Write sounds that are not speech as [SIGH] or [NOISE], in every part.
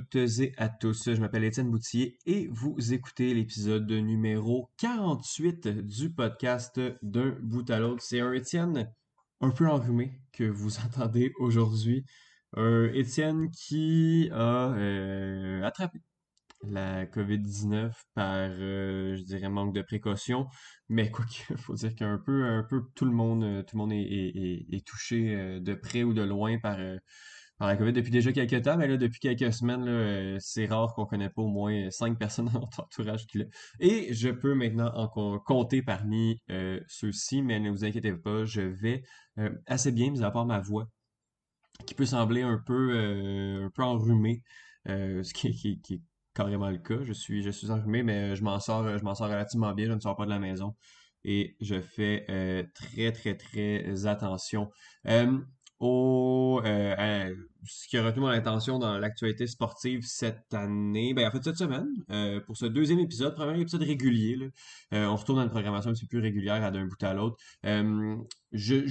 toutes et à tous. Je m'appelle Étienne Boutillier et vous écoutez l'épisode numéro 48 du podcast D'un bout à l'autre. C'est un Étienne un peu enrhumé que vous [LAUGHS] entendez aujourd'hui. Un Étienne qui a euh, attrapé la COVID-19 par, euh, je dirais, manque de précaution. Mais quoi qu'il [LAUGHS] faut dire qu'un peu, un peu tout le monde, tout le monde est, touché de près ou de loin par par la COVID depuis déjà quelques temps, mais là, depuis quelques semaines, euh, c'est rare qu'on connaît pas au moins cinq personnes [LAUGHS] dans notre entourage qui l'ont. Et je peux maintenant en compter parmi euh, ceux-ci, mais ne vous inquiétez pas, je vais euh, assez bien, mis à part ma voix, qui peut sembler un peu, un peu enrhumée, ce qui, est carrément le cas. Je suis, je suis enrhumé, mais je m'en sors, je m'en sors relativement bien, je ne sors pas de la maison et je fais très, très, très attention au, euh, ce qui a retenu mon attention dans l'actualité sportive cette année, ben en fait cette semaine, euh, pour ce deuxième épisode, premier épisode régulier, euh, on retourne dans une programmation un petit peu plus régulière d'un bout à l'autre. je,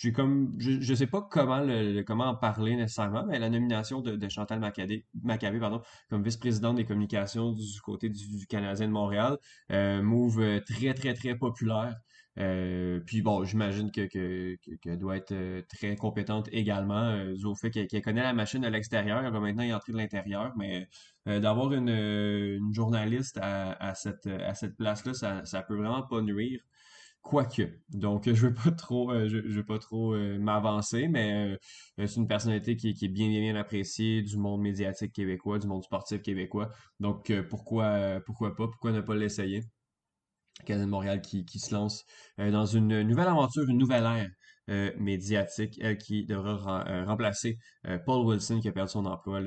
j'ai comme, je, sais pas comment le, comment en parler nécessairement, mais la nomination de, Chantal Maccabé, pardon, comme vice-présidente des communications du côté du, Canadien de Montréal, move très très très populaire. Euh, puis bon, j'imagine que, doit être euh, très compétente également, euh, au fait qu'elle, connaît la machine à l'extérieur, elle va maintenant y entrer de l'intérieur, mais d'avoir une, journaliste à, cette, place-là, ça, ça peut vraiment pas nuire. Quoique. Donc, je veux pas trop, je, trop m'avancer, mais c'est une personnalité qui, est bien, bien, bien appréciée du monde médiatique québécois, du monde sportif québécois. Donc, pourquoi pas? Pourquoi ne pas l'essayer? Canadien de Montréal qui, se lance euh, dans une nouvelle aventure, une nouvelle ère euh, médiatique, qui devra euh, remplacer Paul Wilson qui a perdu son emploi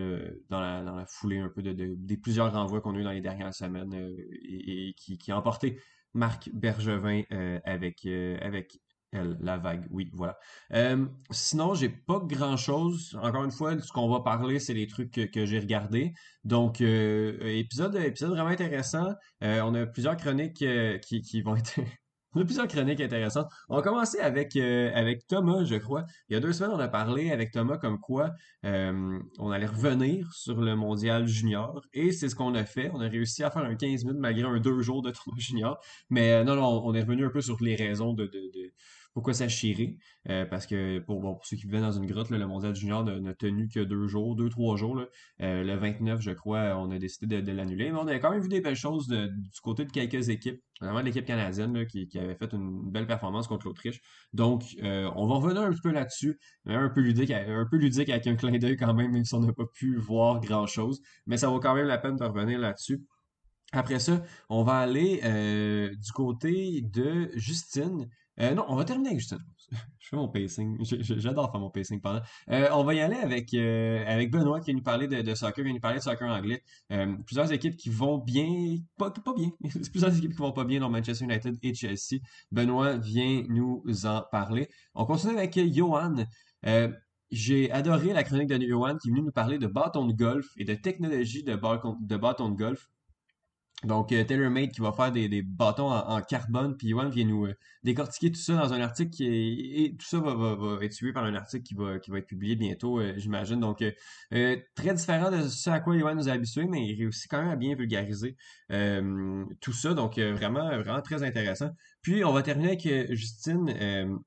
dans, la, foulée un peu de, des plusieurs renvois qu'on a eu dans les dernières semaines et, qui, qui, a emporté Marc Bergevin avec, avec la vague, oui, voilà. Euh, sinon, j'ai pas grand-chose. Encore une fois, ce qu'on va parler, c'est les trucs que, j'ai regardés. Donc, euh, épisode, épisode vraiment intéressant. Euh, on a plusieurs chroniques qui, vont être... on a plusieurs chroniques intéressantes. On va commencer avec, avec Thomas, je crois. Il y a deux semaines, on a parlé avec Thomas comme quoi on allait revenir sur le mondial junior. Et c'est ce qu'on a fait. On a réussi à faire un 15 minutes malgré un deux jours de tournoi junior. Mais non, non, on est revenu un peu sur les raisons de pourquoi ça chiré? Euh, parce que pour, ceux qui vivaient dans une grotte, le mondial junior n'a tenu que deux jours, deux, trois jours. Euh, le 29, je crois, on a décidé de, l'annuler. Mais on a quand même vu des belles choses du côté de quelques équipes, notamment de l'équipe canadienne qui, avait fait une belle performance contre l'Autriche. Donc, euh, on va revenir un petit peu là-dessus, un peu ludique, un peu ludique avec un clin d'œil quand même, même si on n'a pas pu voir grand-chose. Mais ça vaut quand même la peine de revenir là-dessus. Après ça, on va aller du côté de Justine, euh, non, on va terminer avec Justin [LAUGHS] Je fais mon pacing. J'adore faire mon pacing pendant. Euh, on va y aller avec, euh, avec Benoît qui vient nous parler de, soccer, qui vient nous parler de soccer anglais. plusieurs équipes qui vont bien, pas, pas bien, [LAUGHS] plusieurs équipes qui vont pas bien dans Manchester United et Chelsea. Benoît vient nous en parler. On continue avec Johan. j'ai adoré la chronique de Johan qui est venu nous parler de bâton de golf et de technologie de de, bâton de golf. Donc, euh, TaylorMade qui va faire des, des bâtons en, carbone, puis Yohan vient nous euh, décortiquer tout ça dans un article et tout ça va, va, être suivi par un article qui va, qui va être publié bientôt, euh, j'imagine. Donc, très différent de ce à quoi Yohan nous a habitués, mais il réussit quand même à bien vulgariser tout ça. Donc, vraiment, vraiment très intéressant. Puis, on va terminer avec Justine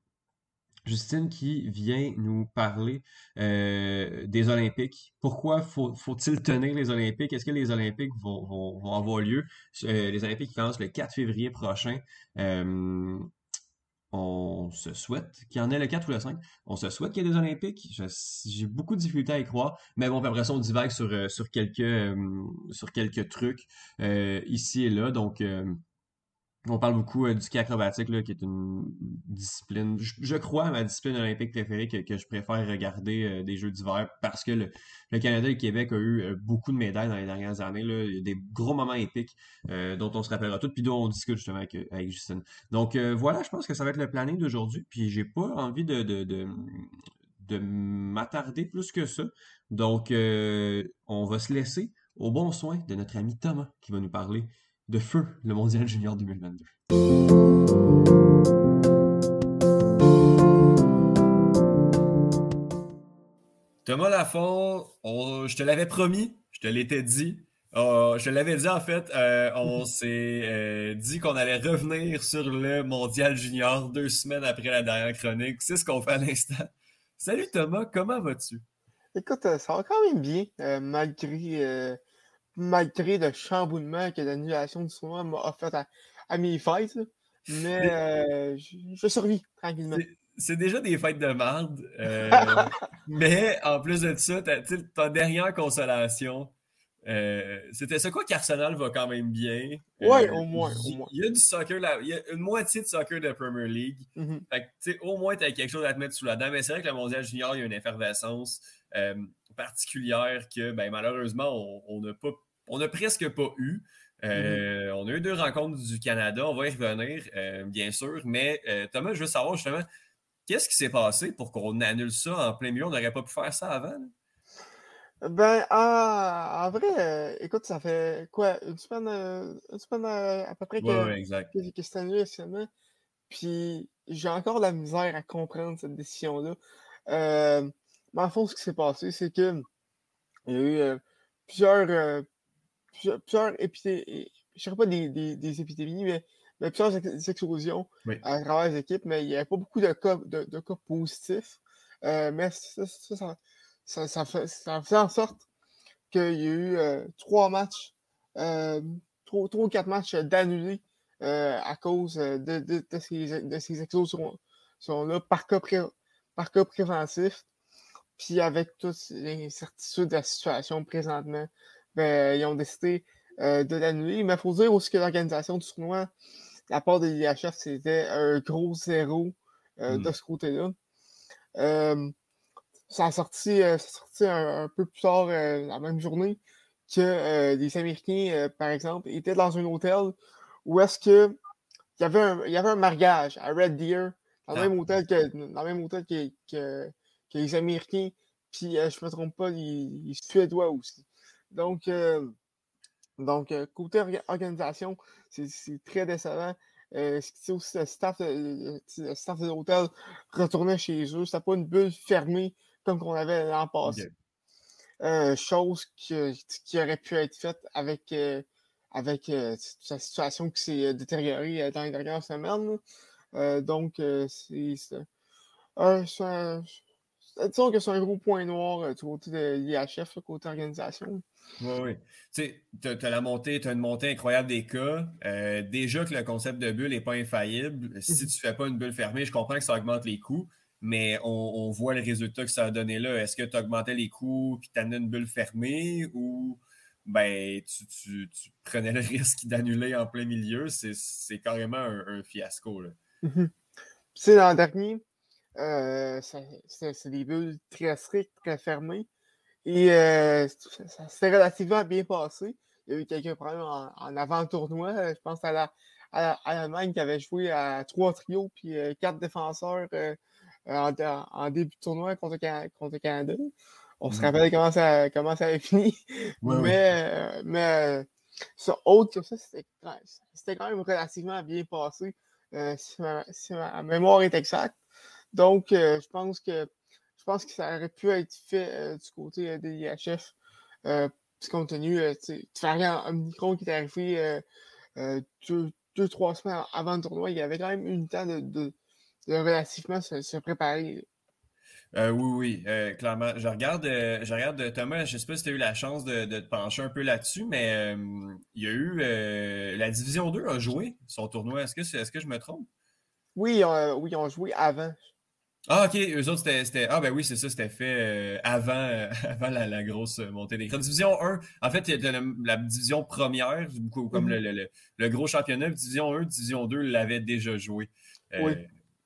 Justine qui vient nous parler euh, des Olympiques. Pourquoi faut, il tenir les Olympiques? Est-ce que les Olympiques vont, avoir lieu? Euh, les Olympiques commencent le 4 février prochain. Euh, on se souhaite qu'il y en ait le 4 ou le 5. On se souhaite qu'il y ait des Olympiques. J'ai beaucoup de difficultés à y croire. Mais bon, après ça, on divague sur, sur, quelques, sur quelques trucs ici et là. Donc, on parle beaucoup euh, du ski acrobatique, là, qui est une discipline, je, crois, ma discipline olympique préférée que, je préfère regarder euh, des Jeux d'hiver parce que le, Canada et le Québec ont eu euh, beaucoup de médailles dans les dernières années. Là. Il y a des gros moments épiques dont on se rappellera tout, puis dont on discute justement avec, avec Justine. Donc voilà, je pense que ça va être le planning d'aujourd'hui, puis j'ai pas envie de, de, de, m'attarder plus que ça. Donc on va se laisser au bon soin de notre ami Thomas qui va nous parler de feu le Mondial Junior 2022. Thomas Lafont, je te l'avais promis, je te l'étais dit. Oh, je te l'avais dit en fait, euh, on [LAUGHS] s'est euh, dit qu'on allait revenir sur le Mondial Junior deux semaines après la dernière chronique. C'est ce qu'on fait à l'instant. Salut Thomas, comment vas-tu? Écoute, euh, ça va quand même bien, malgré, malgré le chamboulement que l'annulation du tournoi m'a offert à, à, mes fêtes. Mais je, je survis tranquillement c'est déjà des fêtes de merde. Euh, [LAUGHS] mais en plus de ça, ta, dernière consolation, euh, c'était ça quoi qu'Arsenal va quand même bien? Oui, euh, au moins, Il y a du soccer, là, il y a une moitié de soccer de Premier League. Mm-hmm. au moins, tu as quelque chose à te mettre sous la dent. Mais c'est vrai que le Mondial Junior, il y a une effervescence particulière que ben, malheureusement, on n'a pas on a presque pas eu. Mm-hmm. On a eu deux rencontres du Canada, on va y revenir, bien sûr. Mais Thomas, je veux savoir justement, Qu'est-ce qui s'est passé pour qu'on annule ça en plein milieu? On n'aurait pas pu faire ça avant? Ben, en vrai, euh, écoute, ça fait quoi? Une semaine, euh, une semaine euh, à peu près que, que, c'est annulé seulement. Puis j'ai encore la misère à comprendre cette décision-là. mais en fond, ce qui s'est passé, c'est que il y a eu plusieurs, plusieurs, épidémies, je ne sais pas des, des épidémies, mais plusieurs explosions à travers les équipes, mais il n'y avait pas beaucoup de cas, de, cas positifs. Euh, mais ça, ça, ça, fait, en sorte qu'il y a eu euh, trois matchs, euh, trois, ou quatre matchs d'annulés à cause de, de, ces, de ces explosions-là par cas, par cas préventif. Puis avec toutes les incertitudes de la situation présentement, ben, ils ont décidé de l'annuler. Mais il faut dire aussi que l'organisation du tournoi la part de l'IHF, c'était un gros zéro euh, de hmm. ce côté-là. Euh, ça a sorti, euh, un, peu plus tard la même journée que les Américains, par exemple, étaient dans un hôtel où est-ce que il y avait un, il y avait un mariage à Red Deer, dans le même ah. hôtel que, dans le même hôtel que, les Américains, puis je ne me trompe pas, les, Suédois aussi. Donc, donc côté organisation, c'est très décevant. Euh, aussi le staff, staff de l'hôtel retournait chez eux. C'était pas une bulle fermée comme on avait l'an passé. Euh, chose qui, qui, aurait pu être faite avec, euh, avec la situation qui s'est détériorée dans les dernières semaines. donc, c'est un, disons que c'est un gros point noir du côté de l'IHF, côté organisation. Oui, oui. Tu sais, tu as, la montée, tu as une montée incroyable des cas. Euh, déjà que le concept de bulle n'est pas infaillible. Si mhm. tu ne fais pas une bulle fermée, je comprends que ça augmente les coûts, mais on, voit le résultat que ça a donné là. Est-ce que tu augmentais les coûts puis tu as une bulle fermée ou ben, tu, prenais le [LAUGHS] risque d'annuler en plein milieu? C'est carrément un, fiasco. Là. Mhm. Tu l'an dernier, euh, c'est des bulles très strictes, très fermées. Et euh, ça s'est relativement bien passé. Il y a eu quelques problèmes en, avant-tournoi. Je pense à la à l'Allemagne qui avait joué à trois trios puis euh, quatre défenseurs euh, en, début de tournoi contre, contre Canada. On se mmh. rappelle comment ça, comment ça avait [LAUGHS] fini. mais mais autre que ça, c'était quand même relativement bien passé, si ma, mémoire est exacte. Donc, je pense que je pense que ça aurait pu être fait euh, du côté euh, des IHF, euh, compte tenu du variant Omicron qui est arrivé deux, trois semaines avant le tournoi. Il y avait quand même eu le temps de, relativement se, préparer. oui, oui, clairement. Je regarde, je regarde Thomas, je ne sais pas si tu as eu la chance de, te pencher un peu là-dessus, mais il y a eu la Division 2 a joué son tournoi. Est-ce que, est, -ce que je me trompe? Oui, oui, ils ont joué avant. Ah, ok, eux autres, c'était. Ah, ben oui, c'est ça, c'était fait euh, avant, euh, [LAUGHS] avant la, grosse montée des Division 1, en fait, il y a la, division première, comme mm-hmm. le, gros championnat. Division 1, Division 2 l'avait déjà joué. Euh, oui.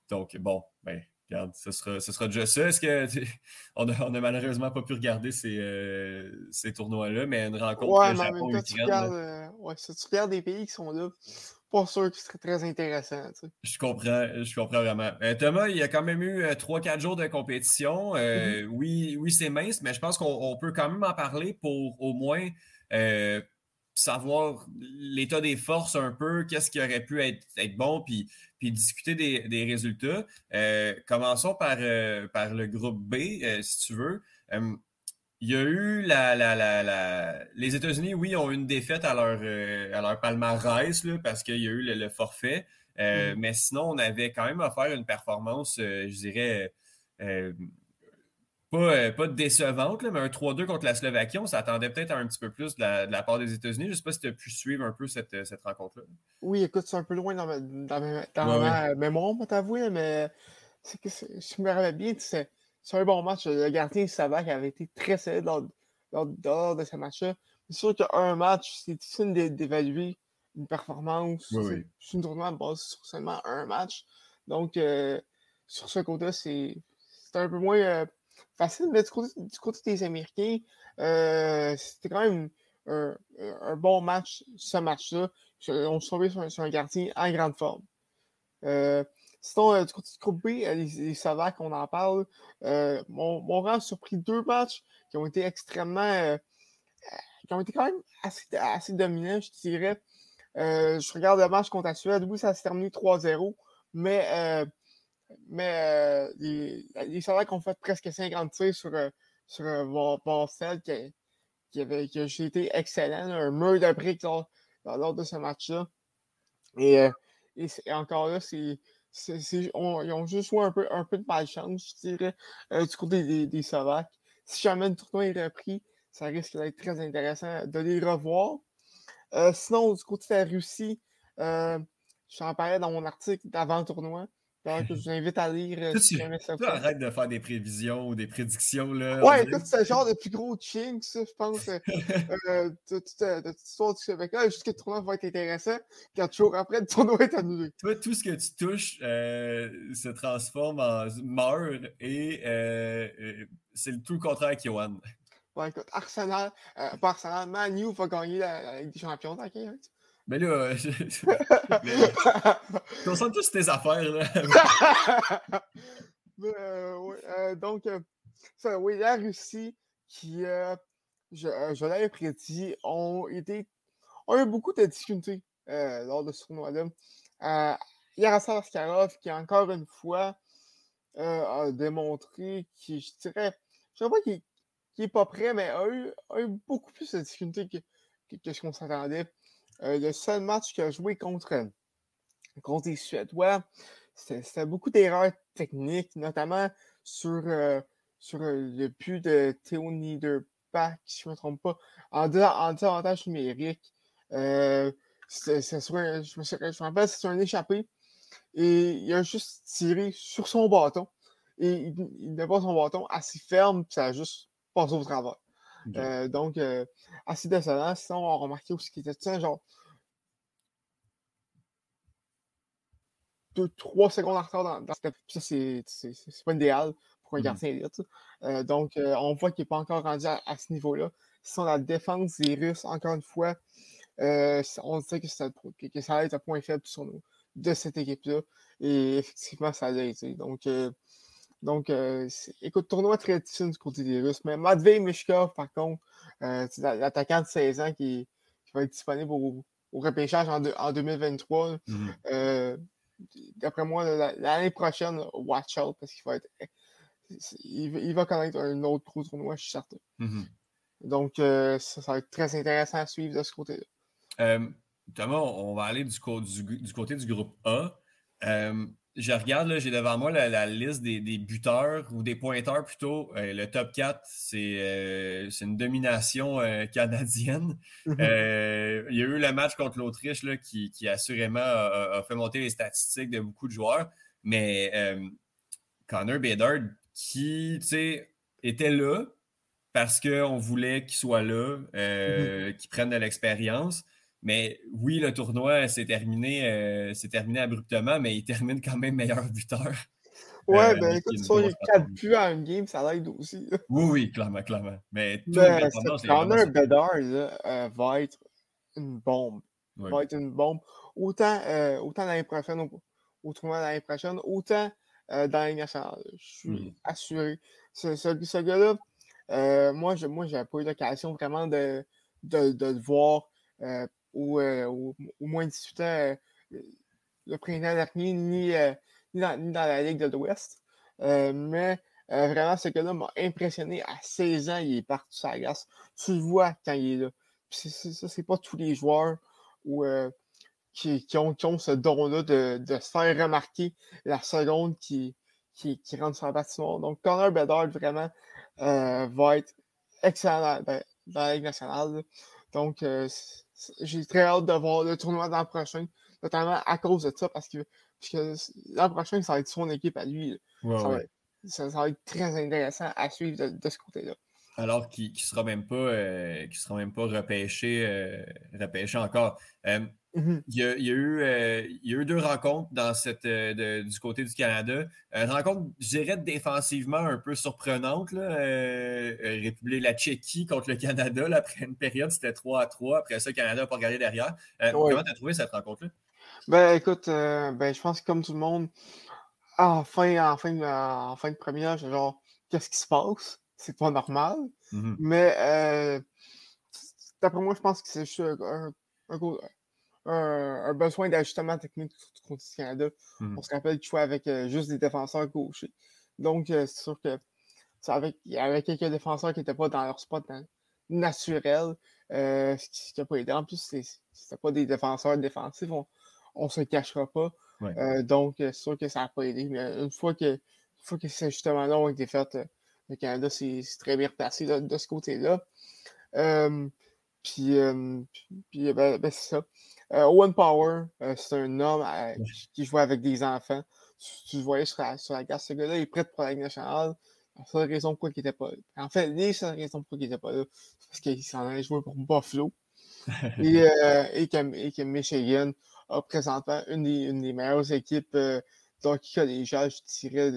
Donc, bon, ben, regarde, ce sera, ce sera déjà ça. Est-ce que. [LAUGHS] On n'a a malheureusement pas pu regarder ces, ces tournois-là, mais une rencontre. Ouais, mais Japon, tu regardes, ouais, si tu regardes des pays qui sont là, pas sûr que ce serait très intéressant. Je comprends, je comprends vraiment. Euh, Thomas, il y a quand même eu 3-4 euh, jours de compétition. Euh, mm-hmm. Oui, oui c'est mince, mais je pense qu'on peut quand même en parler pour au moins savoir l'état des forces un peu, qu'est-ce qui aurait pu être, être bon, puis, puis discuter des, résultats. commençons par, par le groupe B, si tu veux. Il y a eu la, la, les États-Unis, oui, ont eu une défaite à leur, euh, à leur palmarès là, parce qu'il y a eu le, forfait. Euh, mm. Mais sinon, on avait quand même offert une performance, euh, je dirais, pas, pas, décevante, mais un 3-2 contre la Slovaquie. On s'attendait peut-être à un petit peu plus de la, part des États-Unis. Je ne sais pas si tu as pu suivre un peu cette, rencontre-là. Oui, écoute, c'est un peu loin dans ma, dans ma, mémoire, on t'avouer, mais c'est que je me rappelle bien, c'est c'est un bon match. Le gardien Savac avait été très solide lors, de ce match-là. C'est sûr qu'un match, c'est difficile d'évaluer une performance. C'est une tournoi basée sur seulement un match. Donc, euh, sur ce côté-là, c'est un peu moins euh, facile. Mais du côté, des Américains, euh, c'était quand même un, bon match, ce match-là. On se trouvait sur, sur, un gardien en grande forme. Sinon, euh, du côté du groupe B, euh, les, les on en parle, euh, m'ont vraiment surpris deux matchs qui ont été extrêmement. qui ont été quand même assez, assez dominants, je dirais. je regarde le match contre la Suède, oui, ça s'est terminé 3-0, mais, mais les, les Slovaques ont fait presque 50 tirs sur, sur Boncel qui, qui, qui a été excellent, un mur de briques lors, lors, de ce match-là. Et, et encore là, c'est ils ont juste eu un peu, de malchance, je dirais, euh, du côté des, des, Slovaques. Si jamais le tournoi est repris, ça risque d'être très intéressant de les revoir. Euh, sinon, du côté de la Russie, euh, j'en parlais dans mon article d'avant le tournoi. Donc, je vous invite à lire. Euh, si tu, arrêtes de faire des prévisions ou des prédictions. Là, ouais, c'est le genre de plus gros ching, ça, je pense. euh, [LAUGHS] euh de toute histoire du Québec. Là, juste que le tournoi va être intéressant. Quatre jours après, le tournoi est annulé. Toi, tout ce que tu touches euh, se transforme en meurt et euh, c'est tout le contraire Yohan. Ouais, écoute, Arsenal, pas Arsenal, Manu va gagner la, Ligue des Champions, ok? Mais là, [LAUGHS] concentre [LAUGHS] tous tes affaires. Là. [LAUGHS] euh, oui, euh, donc, euh, ça, oui, la Russie, qui, euh, je, je l'avais prédit, ont, été, ont eu beaucoup de difficultés lors de ce tournoi-là. Yaroslav Askarov, qui encore une fois a démontré qu'il, je dirais, je ne sais pas qu'il n'est pas prêt, mais a eu, a eu beaucoup plus de difficultés que, que, que ce qu'on s'attendait. Euh, le seul match qu'il a joué contre, contre les Suédois, c'était beaucoup d'erreurs techniques, notamment sur, euh, sur euh, le but de Théo Niederbach, si je ne me trompe pas, en, en désavantage numérique. Euh, je, me, je me rappelle, c'est un échappé. Et il a juste tiré sur son bâton. Et il, n'a pas son bâton assez ferme, puis ça a juste passé au travail. Euh, donc, euh, assez décevant. Sinon, on a remarqué aussi qu'il était, genre, 2-3 secondes en retard dans, dans cette Ça, c'est pas idéal pour un mmh gardien élite. Euh, donc, on voit qu'il n'est pas encore rendu à, ce niveau-là. Sinon, la défense des Russes, encore une fois, on sait que, ça, que, ça va être un point faible sur nous, de cette équipe-là. Et effectivement, ça l'a été. Donc, donc, euh, écoute, tournoi très difficile du côté des Russes. Mais Matvey Mishkov, par contre, euh, c'est l'attaquant de 16 ans qui, va être disponible au, repêchage en, en 2023. Mm-hmm. Euh, d'après moi, l'année prochaine, watch out parce qu'il va être. Il, va connaître un autre gros tournoi, je suis certain. Mm-hmm. Donc, ça, va être très intéressant à suivre de ce côté-là. Thomas, on va aller du, du, côté du groupe A je regarde, j'ai devant moi la, liste des, buteurs ou des pointeurs plutôt. Euh, le top 4, euh, c'est une domination euh, canadienne. Mhm. il y a eu le match contre l'Autriche qui, qui, assurément a, fait monter les statistiques de beaucoup de joueurs. Mais Connor Bedard, qui était là parce qu'on voulait qu'il soit là, mhm. qu'il prenne de l'expérience. Mais oui, le tournoi s'est terminé, euh, terminé abruptement, mais il termine quand même meilleur buteur. [LAUGHS] Ouais, euh, ben écoute, sur les 4 buts à une game, ça l'aide aussi. Oui, oui, clairement, clairement. Mais tout ben, Connor Bedard euh, va être une bombe. Va être une bombe. Autant, euh, autant l'année prochaine, au, au tournoi l'année prochaine, autant dans l'année nationale. Je suis mm. assuré. Ce, ce, gars-là, moi, je moi, pas eu l'occasion vraiment de, de, de le voir ou au, moins 18 ans le printemps dernier, ni, ni, dans, ni, dans, la Ligue de l'Ouest. mais vraiment, ce gars-là m'a impressionné. À 16 ans, il est parti sur la glace. Tu le vois quand il est là. ça, c'est pas tous les joueurs qui, ont, ce don-là de, se faire remarquer la seconde qui, qui, rentre sur la bâtiment. Donc, Connor Bedard, vraiment, va être excellent dans, la Ligue nationale. Donc, j'ai très hâte de voir le tournoi l'an prochain, notamment à cause de ça, parce que, l'an prochain, ça va être son équipe à lui. ça, va, être très intéressant à suivre de, ce côté-là. Alors qu'il ne sera même pas euh, sera même pas repêché, euh, repêché encore. Euh, Mmh il, y a, eu, euh, il, y a, eu, deux rencontres dans cette, euh, du côté du Canada. Une rencontre, je dirais, défensivement un peu surprenante. Là. Euh, République la Tchéquie contre le Canada. après une période, c'était 3 à 3. Après ça, le Canada n'a pas regardé derrière. Comment tu as trouvé cette rencontre-là? Ben, écoute, ben, je pense que comme tout le monde, en fin, en fin, en fin de première, genre, qu'est-ce qui se passe? C'est pas normal. Mmh Mais d'après moi, je pense que c'est juste un, un, un, besoin d'ajustement technique contre le Canada. Mmh. On se rappelle qu'il jouait avec euh, juste des défenseurs gauchers. Donc, euh, c'est sûr que avec, il y avait quelques défenseurs qui n'étaient pas dans leur spot naturel, euh, ce qui n'a pas aidé. En plus, c'était pas des défenseurs défensifs, on ne se cachera pas. donc, c'est sûr que ça n'a pas aidé. Mais une fois que, une fois que ces ajustements-là ont été faits, le Canada s'est très bien replacé de, ce côté-là. puis, puis ben, ben c'est ça. Euh, Owen Power, euh, c'est un homme euh, qui joue avec des enfants. Tu, le voyais sur la, sur la glace, ce gars-là est prêt pour la Ligue nationale. La seule raison pourquoi il n'était pas là. En fait, les seules raisons pourquoi il n'était pas là, c'est parce qu'il s'en allait jouer pour Buffalo. [LAUGHS] et, et, que, et, que, Michigan a présentement une des, une des meilleures équipes euh, d'hockey collégial, je dirais,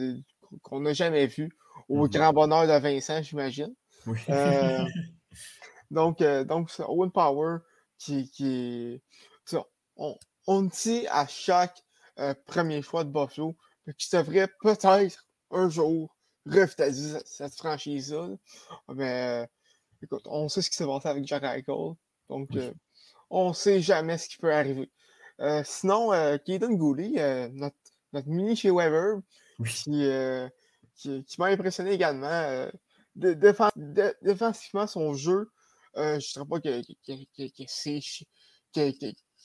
qu'on n'a jamais vu. Au mm-hmm. grand bonheur de Vincent, j'imagine. Oui. [LAUGHS] donc, donc, Owen Power, qui, qui, on, on dit à chaque euh, premier choix de Buffalo qu'il devrait peut-être un jour revitaliser cette, franchise-là. Mais euh, écoute, on sait ce qui s'est passé avec Jack Eichel. Donc, euh, on ne sait jamais ce qui peut arriver. sinon, Kaden Gooley, notre, notre, mini chez Weber, qui, qui, m'a impressionné également. défensivement, son jeu, je ne dirais pas que, que, c'est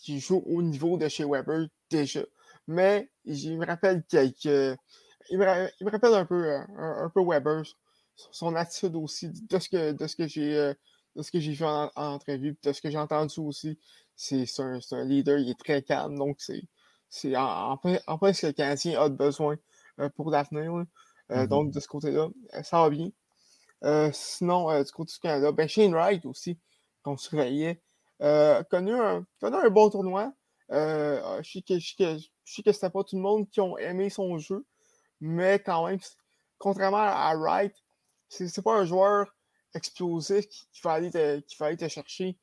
qui joue au niveau de chez Weber déjà. Mais il me rappelle quelques. Il me, rappelle un peu, euh, un, peu Weber, son attitude aussi, de ce que, de ce que j'ai euh, de ce que j'ai fait en, entrevue, de ce que j'ai entendu aussi. C'est un, un, leader, il est très calme, donc c'est en, en, ce que le Canadien a besoin euh, pour l'avenir. Mm-hmm. Donc de ce côté-là, ça va bien. sinon, du côté du Canada, ben Shane Wright aussi, qu'on surveillait. Euh, connu, un, un bon tournoi. Euh, ah, je sais que, que, c'était pas tout le monde qui ont aimé son jeu, mais quand même, contrairement à Wright, c'est pas un joueur explosif qui, va, aller te, qui va aller te chercher,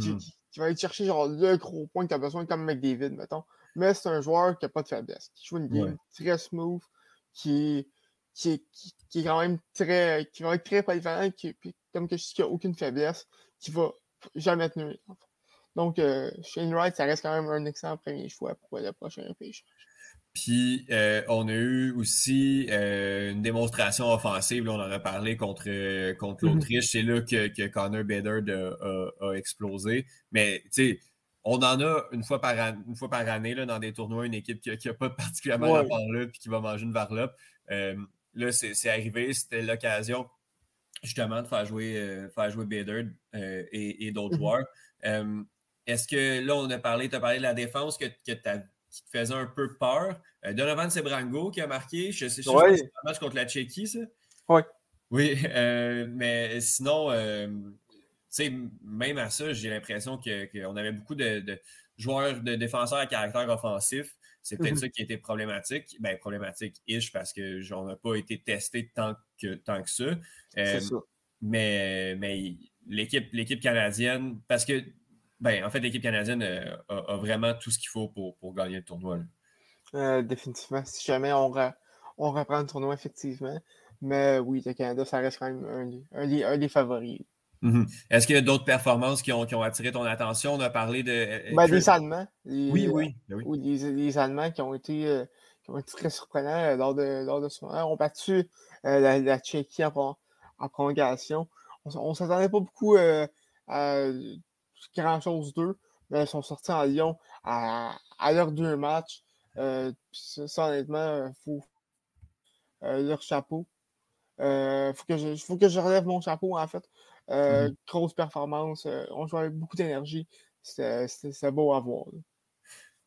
qui, hmm. va aller chercher genre le gros point que tu as besoin, comme McDavid, mettons. Mais c'est un joueur qui n'a pas de faiblesse, qui joue une game très smooth, qui, qui, qui, est quand même très, qui va être très polyvalent, qui, comme que je dis, qui n'a aucune faiblesse, qui va jamais tenu. Donc, euh, Shane Wright, ça reste quand même un excellent premier choix pour le prochain repêchage. Puis, euh, on a eu aussi euh, une démonstration offensive. on en a parlé contre, contre mm-hmm. l'Autriche. C'est là que, que Connor Bedard a, explosé. Mais, tu sais, on en a une fois par, une fois par année là, dans des tournois, une équipe qui n'a pas particulièrement ouais. la là puis qui va manger une varlope. là, c'est arrivé. C'était l'occasion justement de faire jouer, euh, faire jouer Bader euh, et, d'autres mmh joueurs. Est-ce que là, on a parlé, tu as parlé de la défense que, que qui te faisait un peu peur. Euh, Donovan Sebrango qui a marqué, je sais, si c'est un match contre la Tchéquie, ça? Oui. Oui, [LAUGHS] mais sinon, même à ça, j'ai l'impression qu'on avait beaucoup de, joueurs, de défenseurs à caractère offensif. C'est peut-être mmh ça qui était problématique. Ben, problématique-ish parce qu'on n'a pas été testé tant que, tant que ça. Euh, ça. Mais, mais l'équipe, l'équipe canadienne, parce que, ben, en fait, l'équipe canadienne euh, a, vraiment tout ce qu'il faut pour, pour, gagner le tournoi. Euh, définitivement. Si jamais on, on reprend le tournoi, effectivement. Mais oui, le Canada, ça reste quand même un, un des favoris. Mhm. Est-ce qu'il y a d'autres performances qui ont, attiré ton attention? On a parlé de. Euh, ben, des Allemands. oui, oui. Ben oui. Les, Allemands qui ont été, euh, ont été très surprenants lors de, lors de ce moment. On battu la, la Tchéquie en, prolongation. On ne s'attendait pas beaucoup à grand-chose d'eux, mais ils sont sortis en Lyon à, à leurs deux matchs. ça, honnêtement, il faut leur chapeau. Il faut, que je, faut que je relève mon chapeau, en fait. Mmh grosse performance. on joue avec beaucoup d'énergie. C'est beau à voir.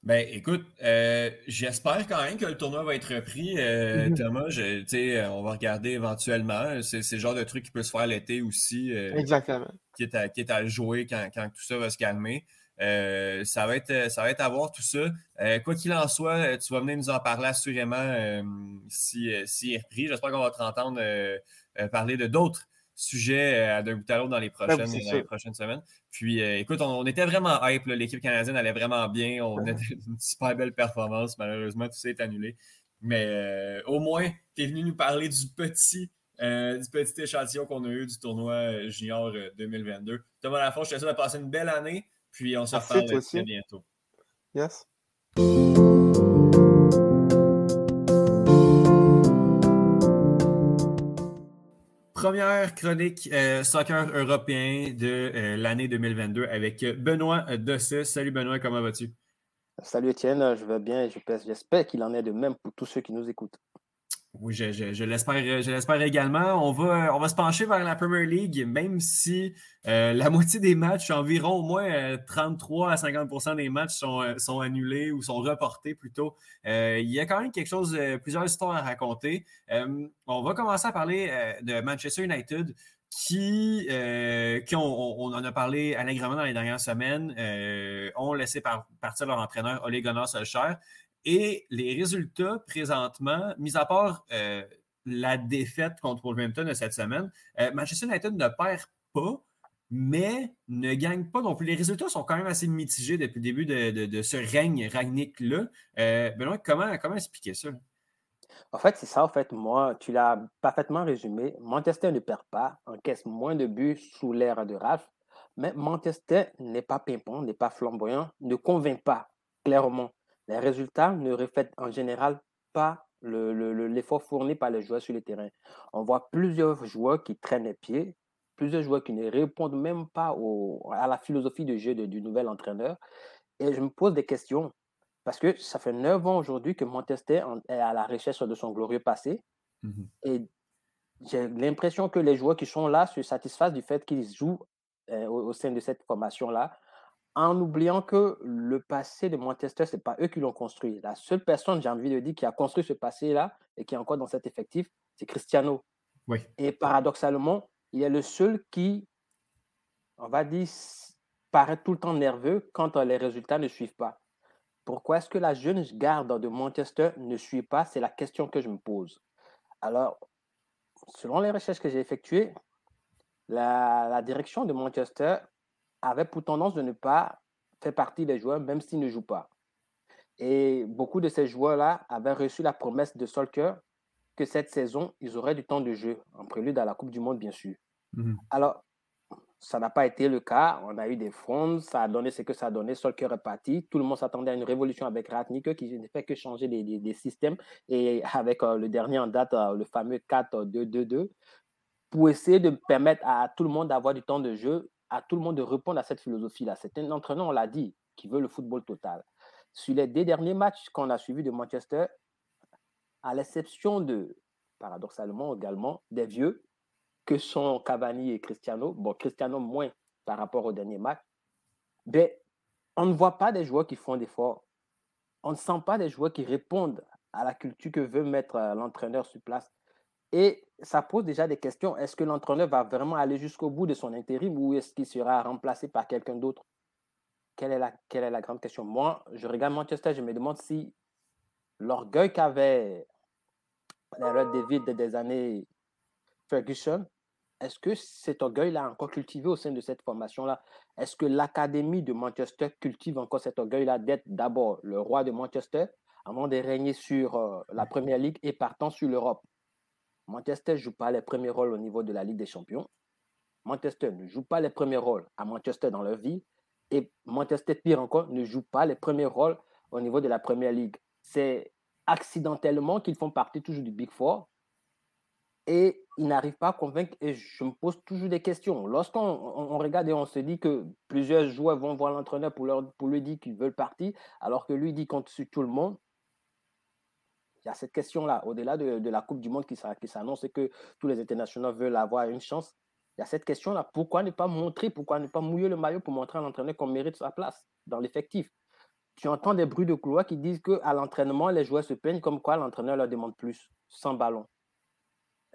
Ben, écoute, euh, j'espère quand même que le tournoi va être repris. Euh, mm-hmm. Thomas, je, on va regarder éventuellement. C'est le genre de truc qui peut se faire l'été aussi. Euh, Exactement. Qui est, à, qui est à jouer quand, quand, tout ça va se calmer. ça, va être, ça va être à voir tout ça. quoi qu'il en soit, tu vas venir nous en parler assurément si, si est repris. J'espère qu'on va t'entendre parler de d'autres sujet euh, d'un bout à l'autre dans les ben prochaines, dans les prochaines semaines. Puis, euh, écoute, on, était vraiment hype. L'équipe canadienne allait vraiment bien. On a une super belle performance. Malheureusement, tout ça est annulé. Mais euh, au moins, tu es venu nous parler du petit, du petit échantillon qu'on a eu du tournoi junior 2022. Thomas Lafont, je te souhaite de passer une belle année. Puis, on se reparle très bientôt. Yes. Première chronique euh, soccer européen de euh, l'année 2022 avec Benoît Dosset. Salut Benoît, comment vas-tu? Salut Étienne, je vais bien et j'espère qu'il en est de même pour tous ceux qui nous écoutent. Oui, je, je, l'espère également. On va, on va se pencher vers la Premier League, même si euh, la [LAUGHS] moitié des matchs, environ au moins 33 euh, à 50% des matchs sont, euh, sont, annulés ou sont reportés plutôt. il y a quand même quelque chose, plusieurs histoires à raconter. on va commencer à parler de Manchester United qui, qui on, en a parlé allègrement dans les dernières semaines, ont laissé partir leur entraîneur Ole Gunnar Solskjaer. Et les résultats présentement, mis à part euh, la défaite contre Wolverhampton de cette semaine, euh, Manchester United ne perd pas, mais ne gagne pas non plus. Les résultats sont quand même assez mitigés depuis le début de, ce règne ragnique-là. Euh, Benoît, comment, comment expliquer ça? En fait, c'est ça, en fait, moi, tu l'as parfaitement résumé. Manchester ne perd pas, encaisse moins de buts sous l'ère de Ralph, mais Manchester n'est pas pimpant, n'est pas flamboyant, ne convainc pas, clairement. Les résultats ne reflètent en général pas l'effort fourni par les joueurs sur le terrain. On voit plusieurs joueurs qui traînent les pieds, plusieurs joueurs qui ne répondent même pas à la philosophie de jeu du nouvel entraîneur. Et je me pose des questions parce que ça fait neuf ans aujourd'hui que Manchester est à la recherche de son glorieux passé. Mmh Et j'ai l'impression que les joueurs qui sont là se satisfassent du fait qu'ils jouent euh, au, sein de cette formation-là en oubliant que le passé de Manchester, ce n'est pas eux qui l'ont construit. La seule personne, j'ai envie de dire, qui a construit ce passé-là et qui est encore dans cet effectif, c'est Cristiano. Oui. Et paradoxalement, il est le seul qui, on va dire, paraît tout le temps nerveux quand les résultats ne suivent pas. Pourquoi est-ce que la jeune garde de Manchester ne suit pas? C'est la question que je me pose. Alors, selon les recherches que j'ai effectuées, la, la direction de Manchester avait pour tendance de ne pas faire partie des joueurs, même s'ils ne jouent pas. Et beaucoup de ces joueurs-là avaient reçu la promesse de Solker que cette saison, ils auraient du temps de jeu, en prélude à la Coupe du Monde, bien sûr. Mhm. Alors, ça n'a pas été le cas. On a eu des fonds, ça a donné ce que ça a donné. Solker est parti. Tout le monde s'attendait à une révolution avec Ratnik qui ne fait que changer des, systèmes. Et avec euh, le dernier en date, euh, le fameux 4-2-2-2, pour essayer de permettre à tout le monde d'avoir du temps de jeu à tout le monde de répondre à cette philosophie-là. C'est un entraîneur, on l'a dit, qui veut le football total. Sur les deux derniers matchs qu'on a suivis de Manchester, à l'exception de, paradoxalement également, des vieux, que sont Cavani et Cristiano, bon, Cristiano moins par rapport au dernier match, ben, on ne voit pas des joueurs qui font d'efforts. On ne sent pas des joueurs qui répondent à la culture que veut mettre euh, l'entraîneur sur place. Et ça pose déjà des questions. Est-ce que l'entraîneur va vraiment aller jusqu'au bout de son intérim ou est-ce qu'il sera remplacé par quelqu'un d'autre? Quelle est, la, quelle est la grande question? Moi, je regarde Manchester, je me demande si l'orgueil qu'avait Red David des années Ferguson, est-ce que cet orgueil-là encore cultivé au sein de cette formation-là? Est-ce que l'académie de Manchester cultive encore cet orgueil-là d'être d'abord le roi de Manchester avant de régner sur euh, la Première Ligue et partant sur l'Europe? Manchester ne joue pas les premiers rôles au niveau de la Ligue des Champions. Manchester ne joue pas les premiers rôles à Manchester dans leur vie. Et Manchester, pire encore, ne joue pas les premiers rôles au niveau de la Première Ligue. C'est accidentellement qu'ils font partie toujours du Big Four et ils n'arrivent pas à convaincre et je me pose toujours des questions. Lorsqu'on regarde et on se dit que plusieurs joueurs vont voir l'entraîneur pour, pour lui dire qu'ils veulent partir, alors que lui dit contre tout le monde, il y a cette question-là. Au-delà de, la Coupe du Monde qui, s'annonce et que tous les internationaux veulent avoir une chance, il y a cette question-là. Pourquoi ne pas montrer, pourquoi ne pas mouiller le maillot pour montrer à l'entraîneur qu'on mérite sa place dans l'effectif? Tu entends des bruits de couloir qui disent qu'à l'entraînement, les joueurs se plaignent comme quoi l'entraîneur leur demande plus, sans ballon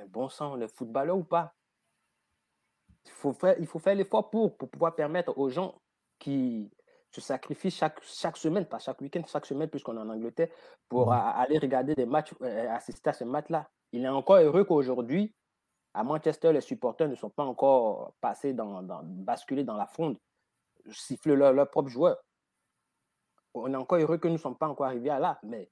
bon sang, le footballeur ou pas? Il faut faire, l'effort pour pouvoir permettre aux gens qui se sacrifient chaque, chaque semaine, pas chaque week-end, chaque semaine, puisqu'on est en Angleterre, pour mmh. aller regarder des matchs, euh, assister à ce match-là. Il est encore heureux qu'aujourd'hui, à Manchester, les supporters ne sont pas encore passés dans, dans basculés dans la fronde, siffler leurs leur propres joueurs. On est encore heureux que nous ne sommes pas encore arrivés à là, mais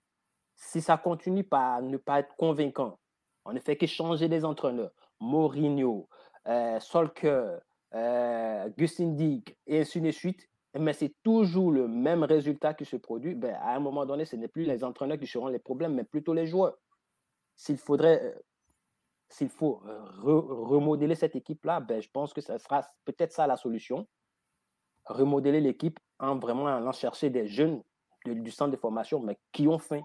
si ça continue par ne pas être convaincant, on ne fait que changer les entraîneurs. Mourinho, euh, Solker, euh, et ainsi de suite. Mais c'est toujours le même résultat qui se produit. Ben, à un moment donné, ce n'est plus les entraîneurs qui seront les problèmes, mais plutôt les joueurs. S'il faudrait, euh, s'il faut euh, remodeler cette équipe-là, ben, je pense que ce sera peut-être ça la solution. Remodeler l'équipe en vraiment allant chercher des jeunes du centre de formation, mais qui ont faim,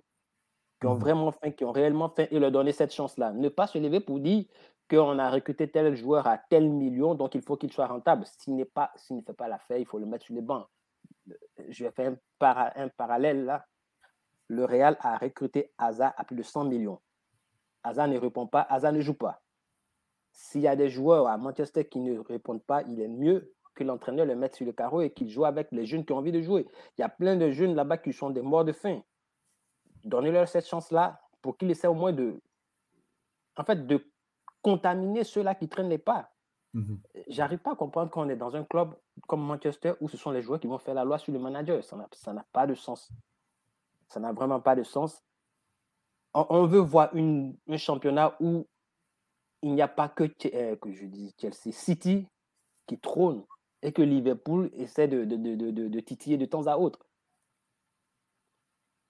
qui ont mmh. vraiment faim, qui ont réellement faim et leur donner cette chance-là. Ne pas se lever pour dire qu'on a recruté tel joueur à tel million, donc il faut qu'il soit rentable. S'il, n'est pas, s'il ne fait pas l'affaire, il faut le mettre sur les bancs. Je vais faire un, un parallèle là. Le Real a recruté Hazard à plus de 100 millions. Hazard ne répond pas, Hazard ne joue pas. S'il y a des joueurs à Manchester qui ne répondent pas, il est mieux que l'entraîneur le mette sur le carreau et qu'il joue avec les jeunes qui ont envie de jouer. Il y a plein de jeunes là-bas qui sont des morts de faim donnez-leur cette chance-là pour qu'ils essaient au moins de, en fait, de contaminer ceux-là qui traînent les pas. Mhm. J'arrive pas à comprendre qu'on est dans un club comme Manchester où ce sont les joueurs qui vont faire la loi sur le manager. Ça n'a pas de sens. Ça n'a vraiment pas de sens. On, veut voir une, un championnat où il n'y a pas que, euh, que je dis Chelsea, City qui trône et que Liverpool essaie de, de, de, de titiller de temps à autre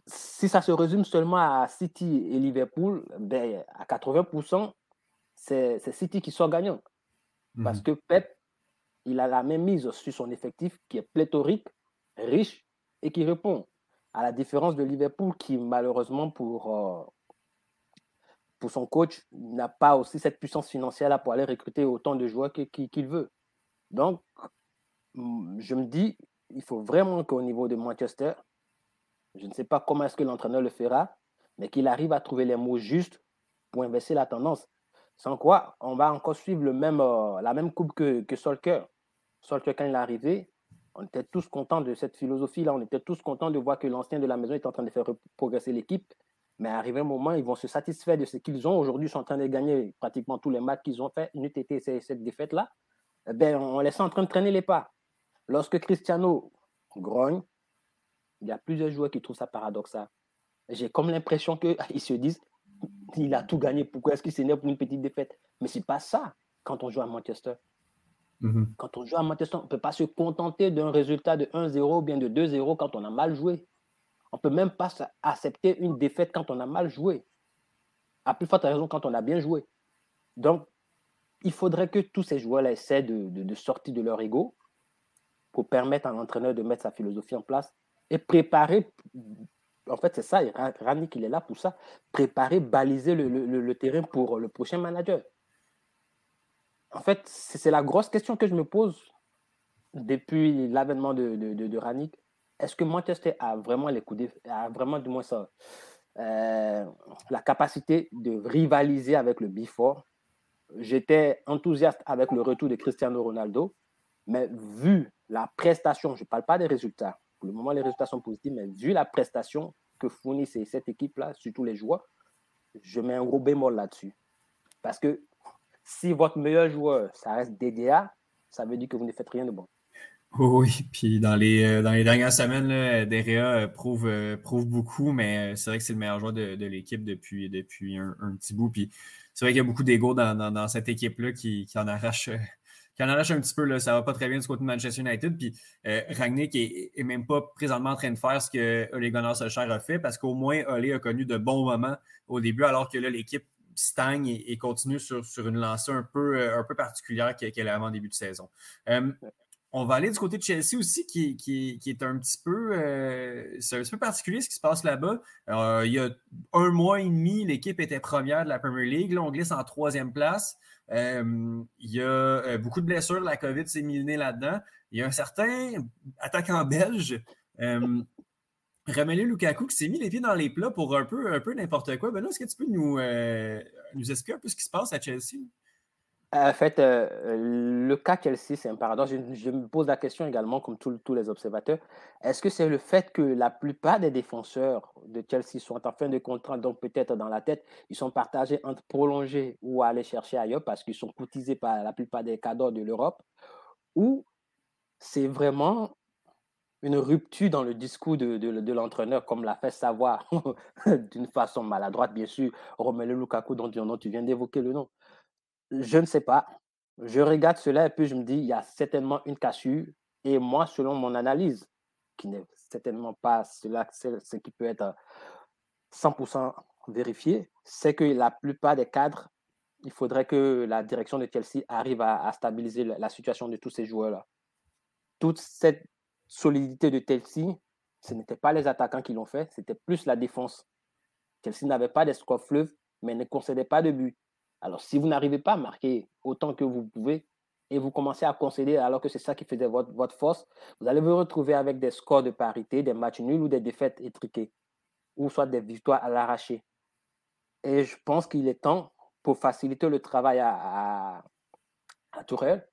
si ça se résume seulement à City et Liverpool, ben, à 80%, c'est City qui sort gagnant. Parce mhm. que Pep, il a la même mise sur son effectif qui est pléthorique, riche et qui répond. À la différence de Liverpool qui, malheureusement, pour, euh, pour son coach, n'a pas aussi cette puissance financière là pour aller recruter autant de joueurs qu'il veut. Donc, je me dis, il faut vraiment qu'au niveau de Manchester, je ne sais pas comment est-ce que l'entraîneur le fera, mais qu'il arrive à trouver les mots justes pour inverser la tendance. Sans quoi, on va encore suivre euh, la même coupe que, que Solker. Solker, quand il est arrivé, on était tous contents de cette philosophie-là. On était tous contents de voir que l'ancien de la maison est en train de faire progresser l'équipe. Mais arrivé un moment, ils vont se satisfaire de ce qu'ils ont. Aujourd'hui, ils sont en train de gagner pratiquement tous les matchs qu'ils ont fait. Une été cette défaite-là. Ben, on laisse en train de traîner les pas. Lorsque Cristiano grogne, il y a plusieurs joueurs qui trouvent ça paradoxal. J'ai comme l'impression qu'ils [LAUGHS] se disent il a tout gagné, pourquoi est-ce qu'il s'énerve pour une petite défaite? Mais ce n'est pas ça quand on joue à Manchester. Mm-hmm. Quand on joue à Manchester, on ne peut pas se contenter d'un résultat de 1-0 ou bien de 2-0 quand on a mal joué. On ne peut même pas accepter une défaite quand on a mal joué. À plus forte raison quand on a bien joué. Donc, il faudrait que tous ces joueurs-là essaient de, de sortir de leur ego pour permettre à l'entraîneur de mettre sa philosophie en place et préparer, en fait, c'est ça, Rannick, il est là pour ça, préparer, baliser le, terrain pour le prochain manager. En fait, c'est la grosse question que je me pose depuis l'avènement de, de, de, Est-ce que Manchester a vraiment les coups a vraiment du moins ça, euh, la capacité de rivaliser avec le Before J'étais enthousiaste avec le retour de Cristiano Ronaldo, mais vu la prestation, je ne parle pas des résultats, le moment, les résultats sont positifs, mais vu la prestation que fournit cette équipe-là, surtout les joueurs, je mets un gros bémol là-dessus. Parce que si votre meilleur joueur, ça reste DDA, ça veut dire que vous ne faites rien de bon. Oui, puis dans les, euh, dans les dernières semaines, là, euh, prouve, euh, prouve beaucoup, mais c'est vrai que c'est le meilleur joueur de, l'équipe depuis, depuis un, petit bout. Puis c'est vrai qu'il y a beaucoup d'ego dans, cette équipe-là qui, en arrache en arrache un petit peu, là, ça va pas très bien du côté de Manchester United. Puis euh, Ragnick est, même pas présentement en train de faire ce que Ole Gunnar Solskjaer a fait parce qu'au moins Ole a connu de bons moments au début, alors que là, l'équipe stagne et, continue sur, une lancée un peu, euh, un peu particulière qu'elle a avant début de saison. Euh, on va aller du côté de Chelsea aussi, qui, est un petit peu. c'est un peu particulier ce qui se passe là-bas. il y a un mois et demi, l'équipe était première de la Premier League. Là, on glisse en troisième place. Euh, il y a euh, beaucoup de blessures, la COVID s'est milinée là-dedans. Il y a un certain attaquant belge, euh, Romelu Lukaku, qui s'est mis les pieds dans les plats pour un peu, un peu n'importe quoi. Ben est-ce que tu peux nous, nous expliquer un peu ce qui se passe à Chelsea? En fait, euh, le cas Chelsea, c'est un paradoxe. Je, me pose la question également, comme tous les observateurs. Est-ce que c'est le fait que la plupart des défenseurs de Chelsea sont en fin de contrat, donc peut-être dans la tête, ils sont partagés entre prolonger ou aller chercher ailleurs parce qu'ils sont cotisés par la plupart des cadres de l'Europe? Ou c'est vraiment une rupture dans le discours de, l'entraîneur, comme l'a fait savoir [LAUGHS] d'une façon maladroite, bien sûr, Romelu Lukaku, dont tu viens d'évoquer le nom? Je ne sais pas. Je regarde cela et puis je me dis, il y a certainement une cassure. Et moi, selon mon analyse, qui n'est certainement pas cela, ce qui peut être 100% vérifié, c'est que la plupart des cadres, il faudrait que la direction de Chelsea arrive à, stabiliser la, situation de tous ces joueurs-là. Toute cette solidité de Chelsea, ce n'était pas les attaquants qui l'ont fait, c'était plus la défense. Chelsea n'avait pas d'escore fleuve, mais ne concédait pas de but. Alors, si vous n'arrivez pas à marquer autant que vous pouvez et vous commencez à concéder alors que c'est ça qui faisait votre, votre force, vous allez vous retrouver avec des scores de parité, des matchs nuls ou des défaites étriquées, ou soit des victoires à l'arraché. Et je pense qu'il est temps, pour faciliter le travail à, à, Tourelle,